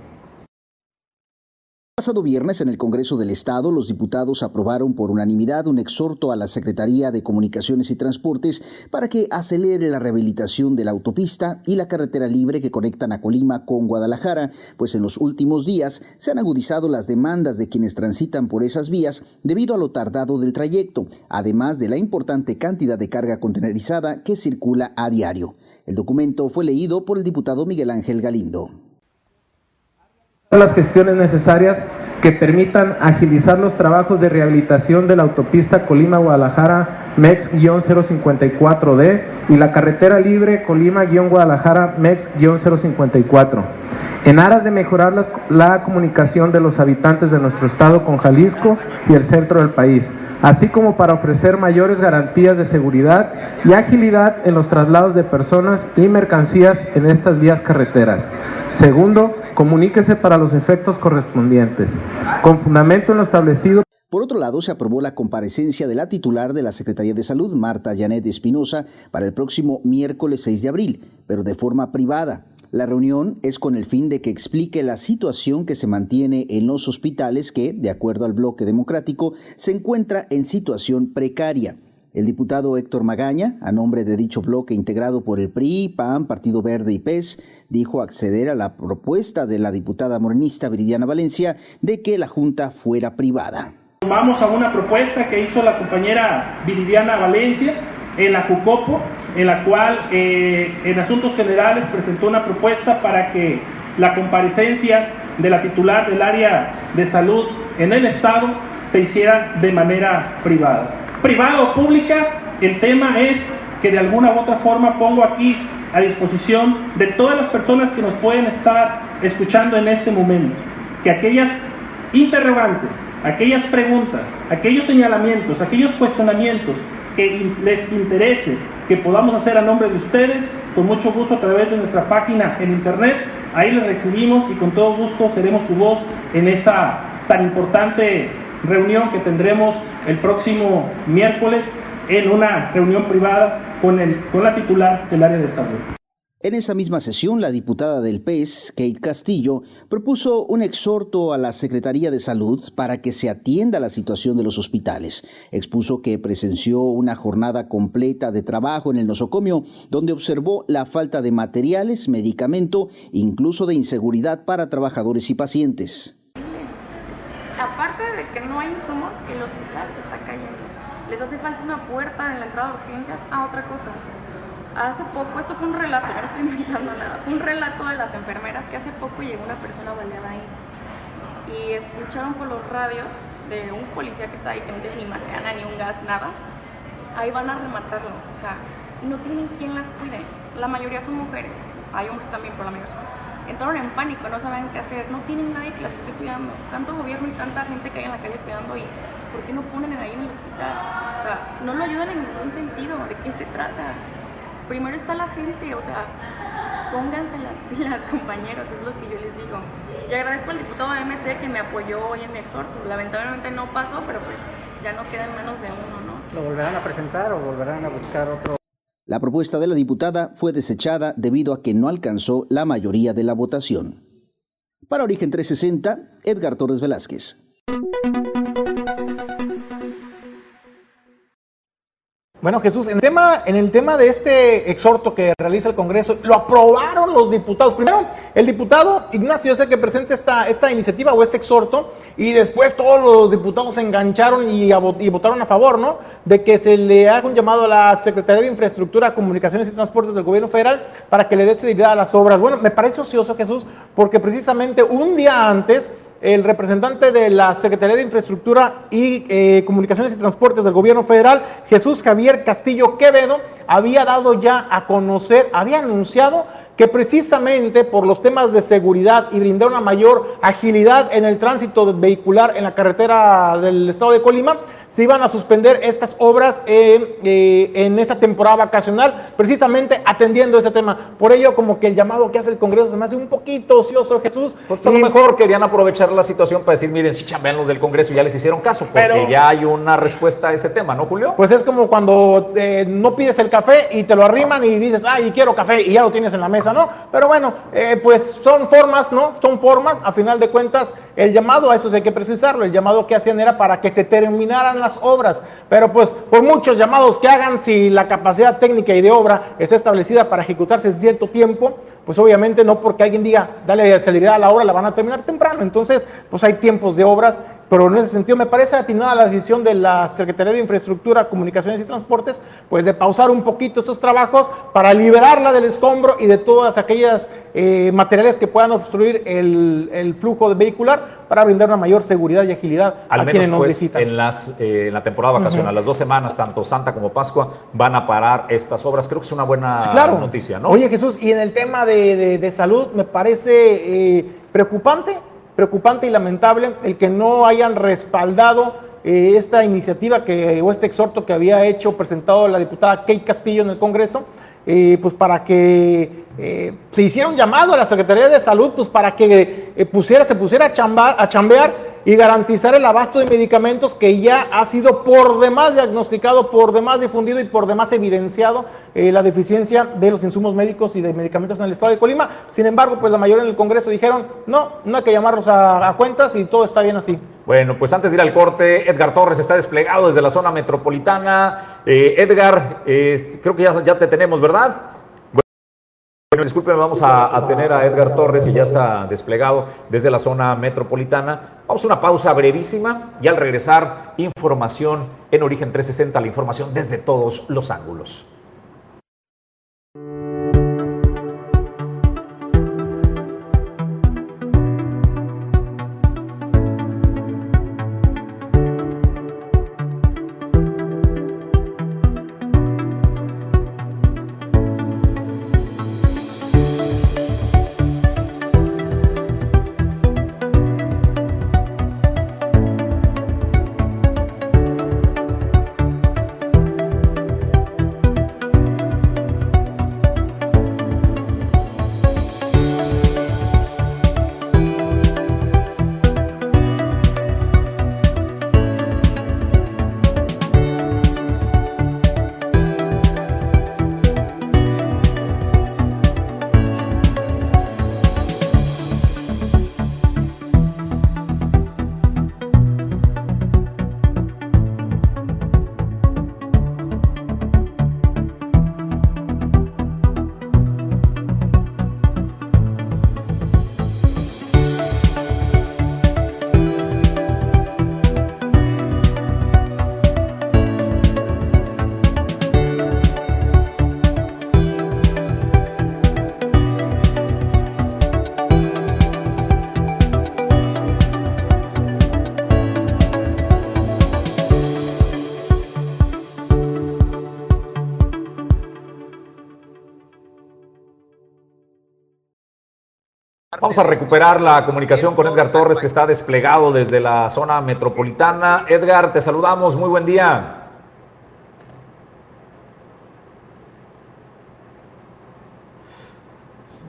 G: pasado viernes en el Congreso del Estado, los diputados aprobaron por unanimidad un exhorto a la Secretaría de Comunicaciones y Transportes para que acelere la rehabilitación de la autopista y la carretera libre que conectan a Colima con Guadalajara, pues en los últimos días se han agudizado las demandas de quienes transitan por esas vías debido a lo tardado del trayecto, además de la importante cantidad de carga contenerizada que circula a diario. El documento fue leído por el diputado Miguel Ángel Galindo
J: las gestiones necesarias que permitan agilizar los trabajos de rehabilitación de la autopista Colima-Guadalajara MEX-054D y la carretera libre Colima-Guadalajara MEX-054. En aras de mejorar la, la comunicación de los habitantes de nuestro estado con Jalisco y el centro del país, así como para ofrecer mayores garantías de seguridad y agilidad en los traslados de personas y mercancías en estas vías carreteras. Segundo, comuníquese para los efectos correspondientes, con fundamento en lo establecido.
G: Por otro lado, se aprobó la comparecencia de la titular de la Secretaría de Salud, Marta Janet Espinosa, para el próximo miércoles 6 de abril, pero de forma privada. La reunión es con el fin de que explique la situación que se mantiene en los hospitales que, de acuerdo al bloque democrático, se encuentra en situación precaria. El diputado Héctor Magaña, a nombre de dicho bloque integrado por el PRI, PAN, Partido Verde y PES, dijo acceder a la propuesta de la diputada morenista Viridiana Valencia de que la Junta fuera privada.
K: Vamos a una propuesta que hizo la compañera Viridiana Valencia en la Jucopo, en la cual eh, en Asuntos Generales presentó una propuesta para que la comparecencia de la titular del área de salud en el Estado se hiciera de manera privada privada o pública, el tema es que de alguna u otra forma pongo aquí a disposición de todas las personas que nos pueden estar escuchando en este momento, que aquellas interrogantes, aquellas preguntas, aquellos señalamientos, aquellos cuestionamientos que les interese que podamos hacer a nombre de ustedes, con mucho gusto a través de nuestra página en internet, ahí les recibimos y con todo gusto seremos su voz en esa tan importante reunión que tendremos el próximo miércoles en una reunión privada con, el, con la titular del área de salud.
G: En esa misma sesión, la diputada del PES, Kate Castillo, propuso un exhorto a la Secretaría de Salud para que se atienda la situación de los hospitales. Expuso que presenció una jornada completa de trabajo en el nosocomio, donde observó la falta de materiales, medicamento, incluso de inseguridad para trabajadores y pacientes.
L: No hay insumos, el hospital se está cayendo. Les hace falta una puerta en la entrada de urgencias. Ah, otra cosa. Hace poco, esto fue un relato, no estoy inventando nada, fue un relato de las enfermeras que hace poco llegó una persona baleada ahí. Y escucharon por los radios de un policía que está ahí, que no tiene ni macana, ni un gas, nada. Ahí van a rematarlo. O sea, no tienen quien las cuide. La mayoría son mujeres. Hay hombres también, pero la mayoría son entraron en pánico, no saben qué hacer, no tienen nadie que las esté cuidando. Tanto gobierno y tanta gente que hay en la calle cuidando y ¿por qué no ponen ahí en el hospital? O sea, no lo ayudan en ningún sentido. ¿De qué se trata? Primero está la gente, o sea, pónganse las pilas, compañeros, es lo que yo les digo. Y agradezco al diputado de MC que me apoyó hoy en mi exhorto. Lamentablemente no pasó, pero pues ya no queda en manos de uno, ¿no?
H: ¿Lo volverán a presentar o volverán a buscar otro?
G: La propuesta de la diputada fue desechada debido a que no alcanzó la mayoría de la votación. Para Origen 360, Edgar Torres Velázquez.
B: Bueno, Jesús, en el, tema, en el tema de este exhorto que realiza el Congreso, lo aprobaron los diputados. Primero, el diputado Ignacio es el que presenta esta, esta iniciativa o este exhorto, y después todos los diputados se engancharon y, votaron a favor, ¿no? De que se le haga un llamado a la Secretaría de Infraestructura, Comunicaciones y Transportes del Gobierno Federal para que le dé celeridad a las obras. Bueno, me parece ocioso, Jesús, porque precisamente un día antes el representante de la Secretaría de Infraestructura y eh, Comunicaciones y Transportes del Gobierno Federal, Jesús Javier Castillo Quevedo, había dado ya a conocer, había anunciado que precisamente por los temas de seguridad y brindar una mayor agilidad en el tránsito vehicular en la carretera del estado de Colima, se iban a suspender estas obras eh, en esta temporada vacacional, precisamente atendiendo ese tema. Por ello, como que el llamado que hace el Congreso se me hace un poquito ocioso, Jesús.
A: Pues a lo mejor querían aprovechar la situación para decir, miren, si chambean los del Congreso, ya les hicieron caso, porque Pero, ya hay una respuesta a ese tema, ¿no, Julio?
B: Pues es como cuando eh, no pides el café y te lo arriman y dices, ay, quiero café, y ya lo tienes en la mesa, ¿no? Pero bueno, eh, pues son formas, ¿no? Son formas, a final de cuentas, el llamado, a eso hay que precisarlo, el llamado que hacían era para que se terminaran las obras. Pero pues por muchos llamados que hagan, si la capacidad técnica y de obra está establecida para ejecutarse en cierto tiempo, pues obviamente no porque alguien diga, dale celeridad a la obra, la van a terminar temprano. Entonces, pues hay tiempos de obras, pero en ese sentido me parece atinada la decisión de la Secretaría de Infraestructura, Comunicaciones y Transportes, pues de pausar un poquito esos trabajos para liberarla del escombro y de todas aquellas eh, materiales que puedan obstruir el, el, flujo vehicular para brindar una mayor seguridad y agilidad
A: Al
B: a
A: menos,
B: quienes nos
A: pues,
B: visitan.
A: En, las, eh, en la temporada vacacional, uh -huh. las dos semanas, tanto Santa como Pascua, van a parar estas obras. Creo que es una buena
B: sí, claro.
A: noticia, ¿no?
B: Oye, Jesús, y en el tema de, de, salud, me parece eh, preocupante, preocupante y lamentable el que no hayan respaldado eh, esta iniciativa que, o este exhorto que había hecho, presentado la diputada Kate Castillo en el Congreso, eh, pues para que se hiciera un llamado a la Secretaría de Salud, pues para que pusiera, se pusiera a, chambar, a chambear y garantizar el abasto de medicamentos que ya ha sido por demás diagnosticado, por demás difundido y por demás evidenciado eh, la deficiencia de los insumos médicos y de medicamentos en el estado de Colima. Sin embargo, pues la mayoría en el Congreso dijeron, no, no hay que llamarlos a, cuentas y todo está bien así.
A: Bueno, pues antes de ir al corte, Edgar Torres está desplegado desde la zona metropolitana. Eh, Edgar, eh, creo que ya, ya te tenemos, ¿verdad? Bueno, disculpen, vamos a, a, tener a Edgar Torres y ya está desplegado desde la zona metropolitana. Vamos a una pausa brevísima y al regresar, información en Origen 360, la información desde todos los ángulos. Vamos a recuperar la comunicación con Edgar Torres, que está desplegado desde la zona metropolitana. Edgar, te saludamos. Muy buen día.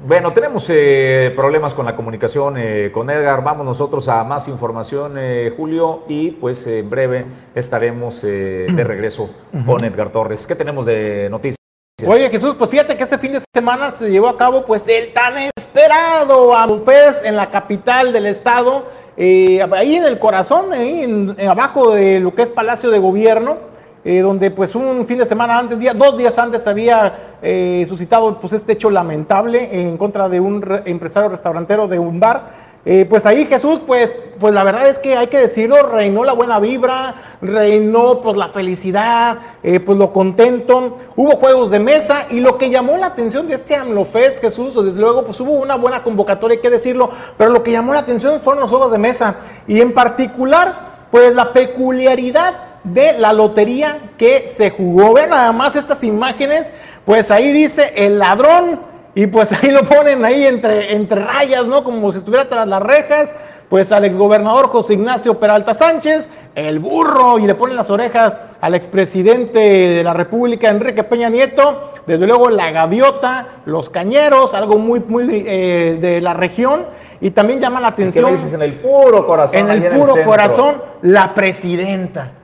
A: Bueno, tenemos eh, problemas con la comunicación eh, con Edgar. Vamos nosotros a más información, eh, Julio, y pues en breve estaremos de regreso con Edgar Torres. ¿Qué tenemos de noticias?
B: Oye Jesús, pues fíjate que este fin de semana se llevó a cabo pues el tan esperado AMUFES en la capital del estado, ahí en el corazón, ahí abajo de lo que es Palacio de Gobierno. Eh, donde pues un fin de semana antes, día, dos días antes había eh, suscitado pues este hecho lamentable en contra de un empresario restaurantero de un bar. Eh, pues ahí Jesús, pues, pues la verdad es que hay que decirlo, reinó la buena vibra, reinó pues la felicidad, pues lo contento, hubo juegos de mesa y lo que llamó la atención de este AMLOFES, Jesús, desde luego pues hubo una buena convocatoria, hay que decirlo, pero lo que llamó la atención fueron los juegos de mesa y en particular pues la peculiaridad de la lotería que se jugó. Vean nada más estas imágenes, pues ahí dice el ladrón y pues ahí lo ponen ahí entre, entre rayas, ¿no? Como si estuviera tras las rejas, pues al exgobernador José Ignacio Peralta Sánchez, el burro y le ponen las orejas al expresidente de la República, Enrique Peña Nieto, desde luego la gaviota, los cañeros, algo muy, muy eh, de la región. Y también llama la atención.
A: ¿Qué dices? En el puro corazón.
B: En el puro corazón, la presidenta.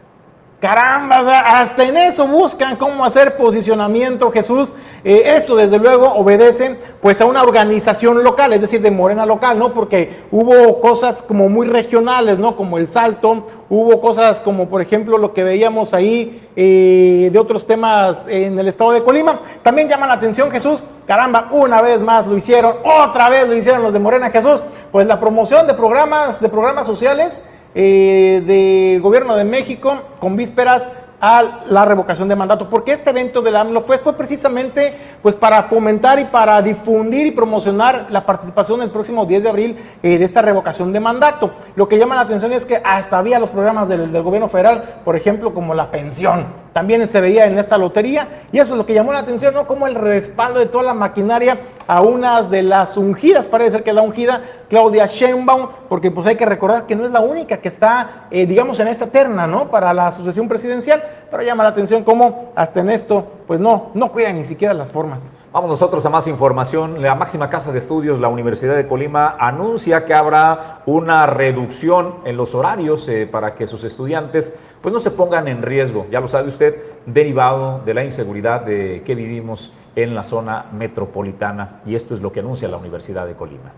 B: Caramba, hasta en eso buscan cómo hacer posicionamiento, Jesús. Eh, esto desde luego obedece pues a una organización local, es decir, de Morena local, ¿no? Porque hubo cosas como muy regionales, ¿no? Como el salto, hubo cosas como por ejemplo lo que veíamos ahí eh, de otros temas en el estado de Colima. También llama la atención, Jesús, caramba, una vez más lo hicieron, otra vez lo hicieron los de Morena, Jesús, pues la promoción de programas, de programas sociales eh, del gobierno de México con vísperas a la revocación de mandato, porque este evento del AMLO fue, fue precisamente pues para fomentar y para difundir y promocionar la participación el próximo 10 de abril eh, de esta revocación de mandato. Lo que llama la atención es que hasta había los programas del, del gobierno federal, por ejemplo, como la pensión, también se veía en esta lotería, y eso es lo que llamó la atención, ¿no? Como el respaldo de toda la maquinaria a unas de las ungidas, parece ser que es la ungida Claudia Sheinbaum, porque pues hay que recordar que no es la única que está, eh, digamos, en esta terna, ¿no? Para la sucesión presidencial, pero llama la atención cómo hasta en esto, pues no, no cuidan ni siquiera las formas.
A: Vamos nosotros a más información. La máxima casa de estudios, la Universidad de Colima, anuncia que habrá una reducción en los horarios eh, para que sus estudiantes pues no se pongan en riesgo, ya lo sabe usted, derivado de la inseguridad de que vivimos en la zona metropolitana. Y esto es lo que anuncia la Universidad de Colima.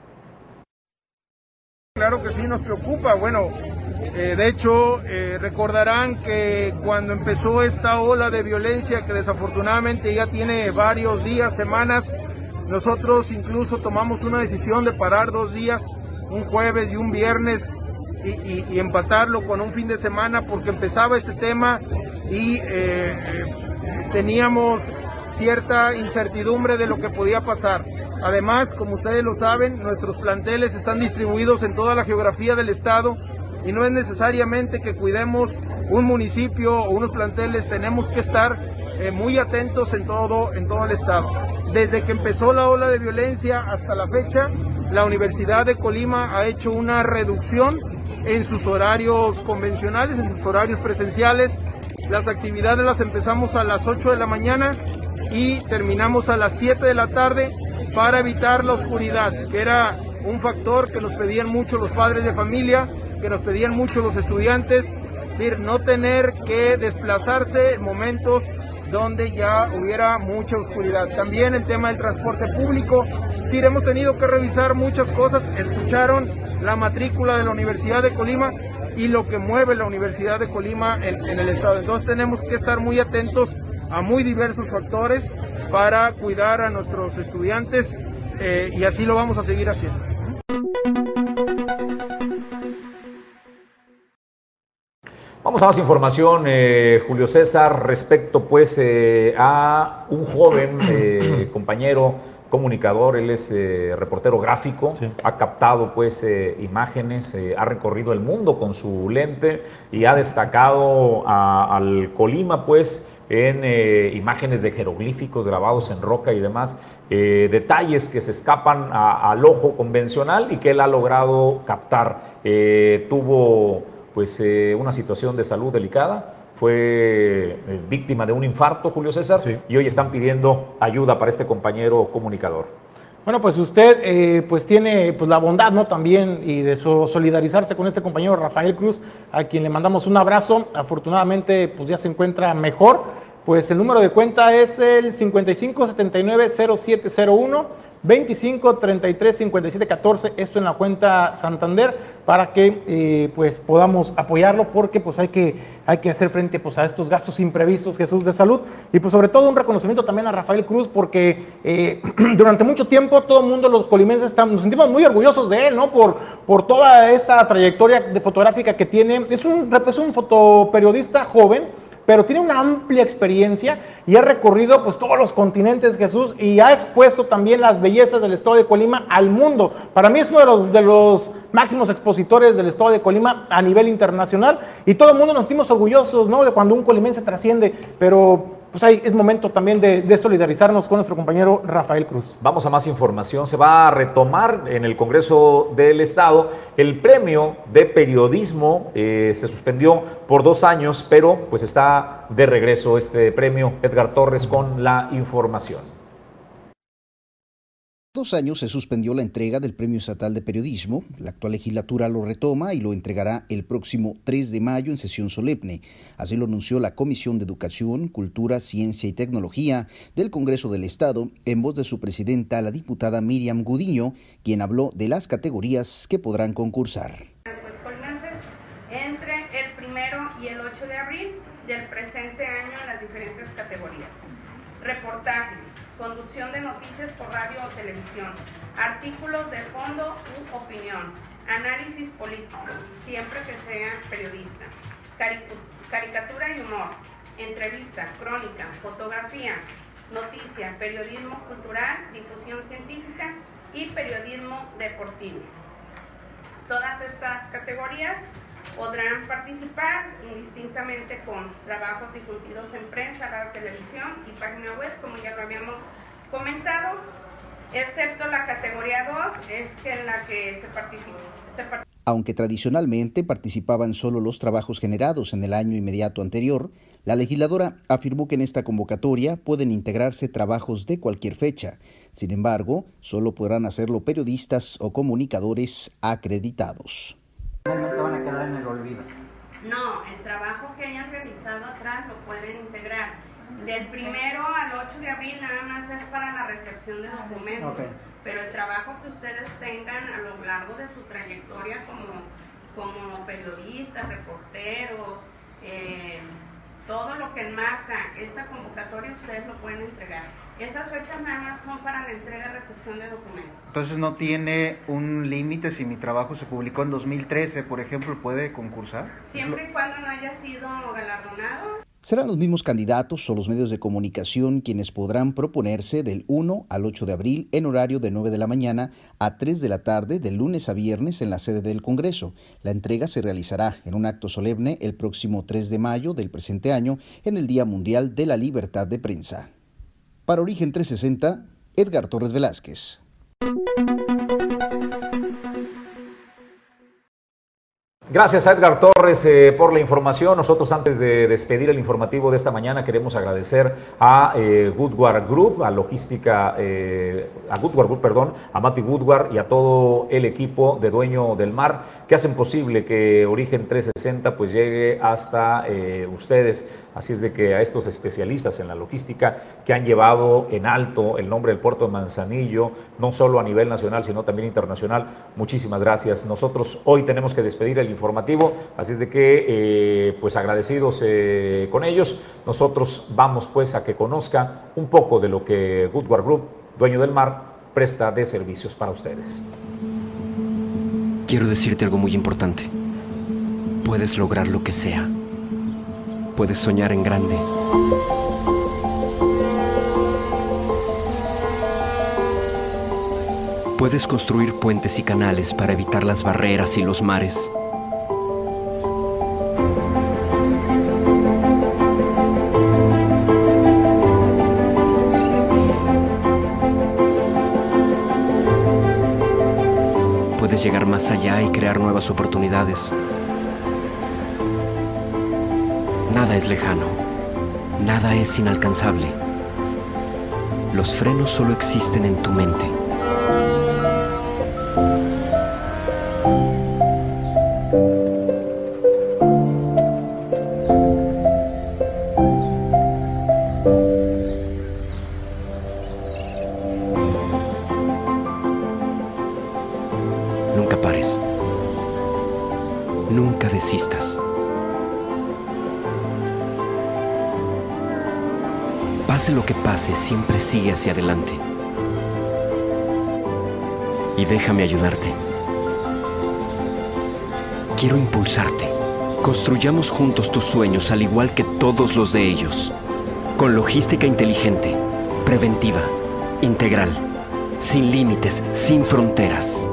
M: Claro que sí, nos preocupa. Bueno, eh, de hecho, eh, recordarán que cuando empezó esta ola de violencia, que desafortunadamente ya tiene varios días, semanas, nosotros incluso tomamos una decisión de parar dos días, un jueves y un viernes, y, empatarlo con un fin de semana porque empezaba este tema y eh, teníamos cierta incertidumbre de lo que podía pasar. Además, como ustedes lo saben, nuestros planteles están distribuidos en toda la geografía del estado y no es necesariamente que cuidemos un municipio o unos planteles, tenemos que estar eh, muy atentos en todo, en todo el estado. Desde que empezó la ola de violencia hasta la fecha, la Universidad de Colima ha hecho una reducción en sus horarios convencionales, en sus horarios presenciales. Las actividades las empezamos a las 8 de la mañana y terminamos a las 7 de la tarde para evitar la oscuridad, que era un factor que nos pedían mucho los padres de familia, que nos pedían mucho los estudiantes, es decir, no tener que desplazarse en momentos donde ya hubiera mucha oscuridad. También el tema del transporte público, es decir, hemos tenido que revisar muchas cosas, escucharon la matrícula de la Universidad de Colima y lo que mueve la Universidad de Colima en, el estado. Entonces tenemos que estar muy atentos a muy diversos factores para cuidar a nuestros estudiantes eh, y así lo vamos a seguir haciendo.
A: Vamos a más información, eh, Julio César, respecto pues eh, a un joven compañero comunicador, él es reportero gráfico, ha captado pues imágenes, ha recorrido el mundo con su lente y ha destacado al Colima pues en eh, imágenes de jeroglíficos grabados en roca y demás, eh, detalles que se escapan al ojo convencional y que él ha logrado captar. tuvo pues una situación de salud delicada, fue víctima de un infarto, Julio César, y hoy están pidiendo ayuda para este compañero comunicador.
B: Bueno, pues usted eh, pues tiene pues la bondad, ¿no? También y de solidarizarse con este compañero Rafael Cruz, a quien le mandamos un abrazo. Afortunadamente, pues ya se encuentra mejor. Pues el número de cuenta es el 55790701 25 33 57 14, esto en la cuenta Santander, para que eh, pues podamos apoyarlo, porque pues hay que, hay que hacer frente pues, a estos gastos imprevistos, Jesús, de salud. Y pues sobre todo un reconocimiento también a Rafael Cruz, porque eh, durante mucho tiempo todo el mundo, los colimenses, estamos, nos sentimos muy orgullosos de él, ¿no? Por, por toda esta trayectoria de fotográfica que tiene. Es un, es un fotoperiodista joven pero tiene una amplia experiencia y ha recorrido pues todos los continentes Jesús y ha expuesto también las bellezas del estado de Colima al mundo. Para mí es uno de los, de los máximos expositores del estado de Colima a nivel internacional y todo el mundo nos sentimos orgullosos, ¿no? De cuando un colimense trasciende, pero pues ahí es momento también de, solidarizarnos con nuestro compañero Rafael Cruz.
A: Vamos a más información. Se va a retomar en el Congreso del Estado el premio de periodismo. Eh, se suspendió por dos años, pero pues está de regreso este premio. Edgar Torres con la información
G: dos años se suspendió la entrega del Premio Estatal de Periodismo. La actual legislatura lo retoma y lo entregará el próximo 3 de mayo en sesión solemne. Así lo anunció la Comisión de Educación, Cultura, Ciencia y Tecnología del Congreso del Estado en voz de su presidenta, la diputada Miriam Gudiño, quien habló de las categorías que podrán concursar.
N: Entre el primero y el 8 de abril del presente año en las diferentes categorías. Reportaje conducción de noticias por radio o televisión, artículos de fondo u opinión, análisis político, siempre que sea periodista, caricatura y humor, entrevista, crónica, fotografía, noticia, periodismo cultural, difusión científica y periodismo deportivo. Todas estas categorías podrán participar indistintamente con trabajos difundidos en prensa, radio, televisión y página web, como ya lo habíamos comentado, excepto la categoría 2, es que en la que se participa.
G: Aunque tradicionalmente participaban solo los trabajos generados en el año inmediato anterior, la legisladora afirmó que en esta convocatoria pueden integrarse trabajos de cualquier fecha. Sin embargo, solo podrán hacerlo periodistas o comunicadores acreditados
N: van a quedar en el olvido. No, el trabajo que hayan revisado atrás lo pueden integrar. Del primero al 8 de abril nada más es para la recepción de documentos. Pero el trabajo que ustedes tengan a lo largo de su trayectoria como, como periodistas, reporteros, eh, todo lo que enmarca esta convocatoria ustedes lo pueden entregar. Esas fechas nada más son para la entrega y recepción de documentos.
O: Entonces no tiene un límite si mi trabajo se publicó en 2013, por ejemplo, ¿puede concursar?
N: Siempre y cuando no haya sido galardonado.
G: Serán los mismos candidatos o los medios de comunicación quienes podrán proponerse del 1 al 8 de abril en horario de 9 de la mañana a 3 de la tarde de lunes a viernes en la sede del Congreso. La entrega se realizará en un acto solemne el próximo 3 de mayo del presente año en el Día Mundial de la Libertad de Prensa. Para Origen 360, Edgar Torres Velázquez.
A: Gracias a Edgar Torres eh, por la información. Nosotros antes de despedir el informativo de esta mañana queremos agradecer a eh, Goodward Group, a Logística, eh, a Goodward Group, perdón, a Mati Goodward y a todo el equipo de Dueño del Mar que hacen posible que Origen 360 pues llegue hasta ustedes. Así es de que a estos especialistas en la logística que han llevado en alto el nombre del puerto de Manzanillo, no solo a nivel nacional, sino también internacional, muchísimas gracias. Nosotros hoy tenemos que despedir el informativo. Así es de que, eh, pues agradecidos eh, con ellos, nosotros vamos pues a que conozca un poco de lo que Goodward Group, dueño del mar, presta de servicios para ustedes.
P: Quiero decirte algo muy importante. Puedes lograr lo que sea. Puedes soñar en grande. Puedes construir puentes y canales para evitar las barreras y los mares. Llegar más allá y crear nuevas oportunidades. Nada es lejano, nada es inalcanzable. Los frenos solo existen en tu mente. Siempre sigue hacia adelante. Y déjame ayudarte. Quiero impulsarte. Construyamos juntos tus sueños al igual que todos los de ellos. Con logística inteligente, preventiva, integral, sin límites, sin fronteras.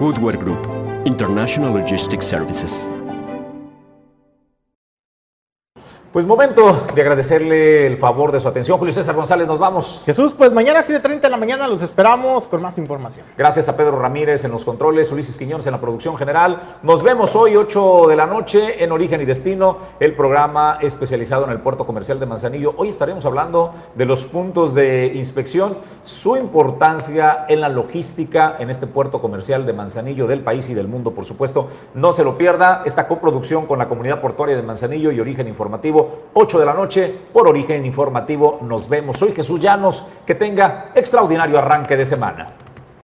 P: Woodward Group, International Logistics Services.
A: Pues momento de agradecerle el favor de su atención. Julio César González, nos vamos.
B: Jesús, pues mañana a 7.30 de la mañana los esperamos con más información.
A: Gracias a Pedro Ramírez en los controles, Ulises Quiñones en la producción general. Nos vemos hoy 8 de la noche en Origen y Destino, el programa especializado en el puerto comercial de Manzanillo. Hoy estaremos hablando de los puntos de inspección, su importancia en la logística en este puerto comercial de Manzanillo del país y del mundo, por supuesto. No se lo pierda esta coproducción con la comunidad portuaria de Manzanillo y Origen Informativo, 8 de la noche por Origen Informativo. Nos vemos. Soy Jesús Llanos. Que tenga extraordinario arranque de semana.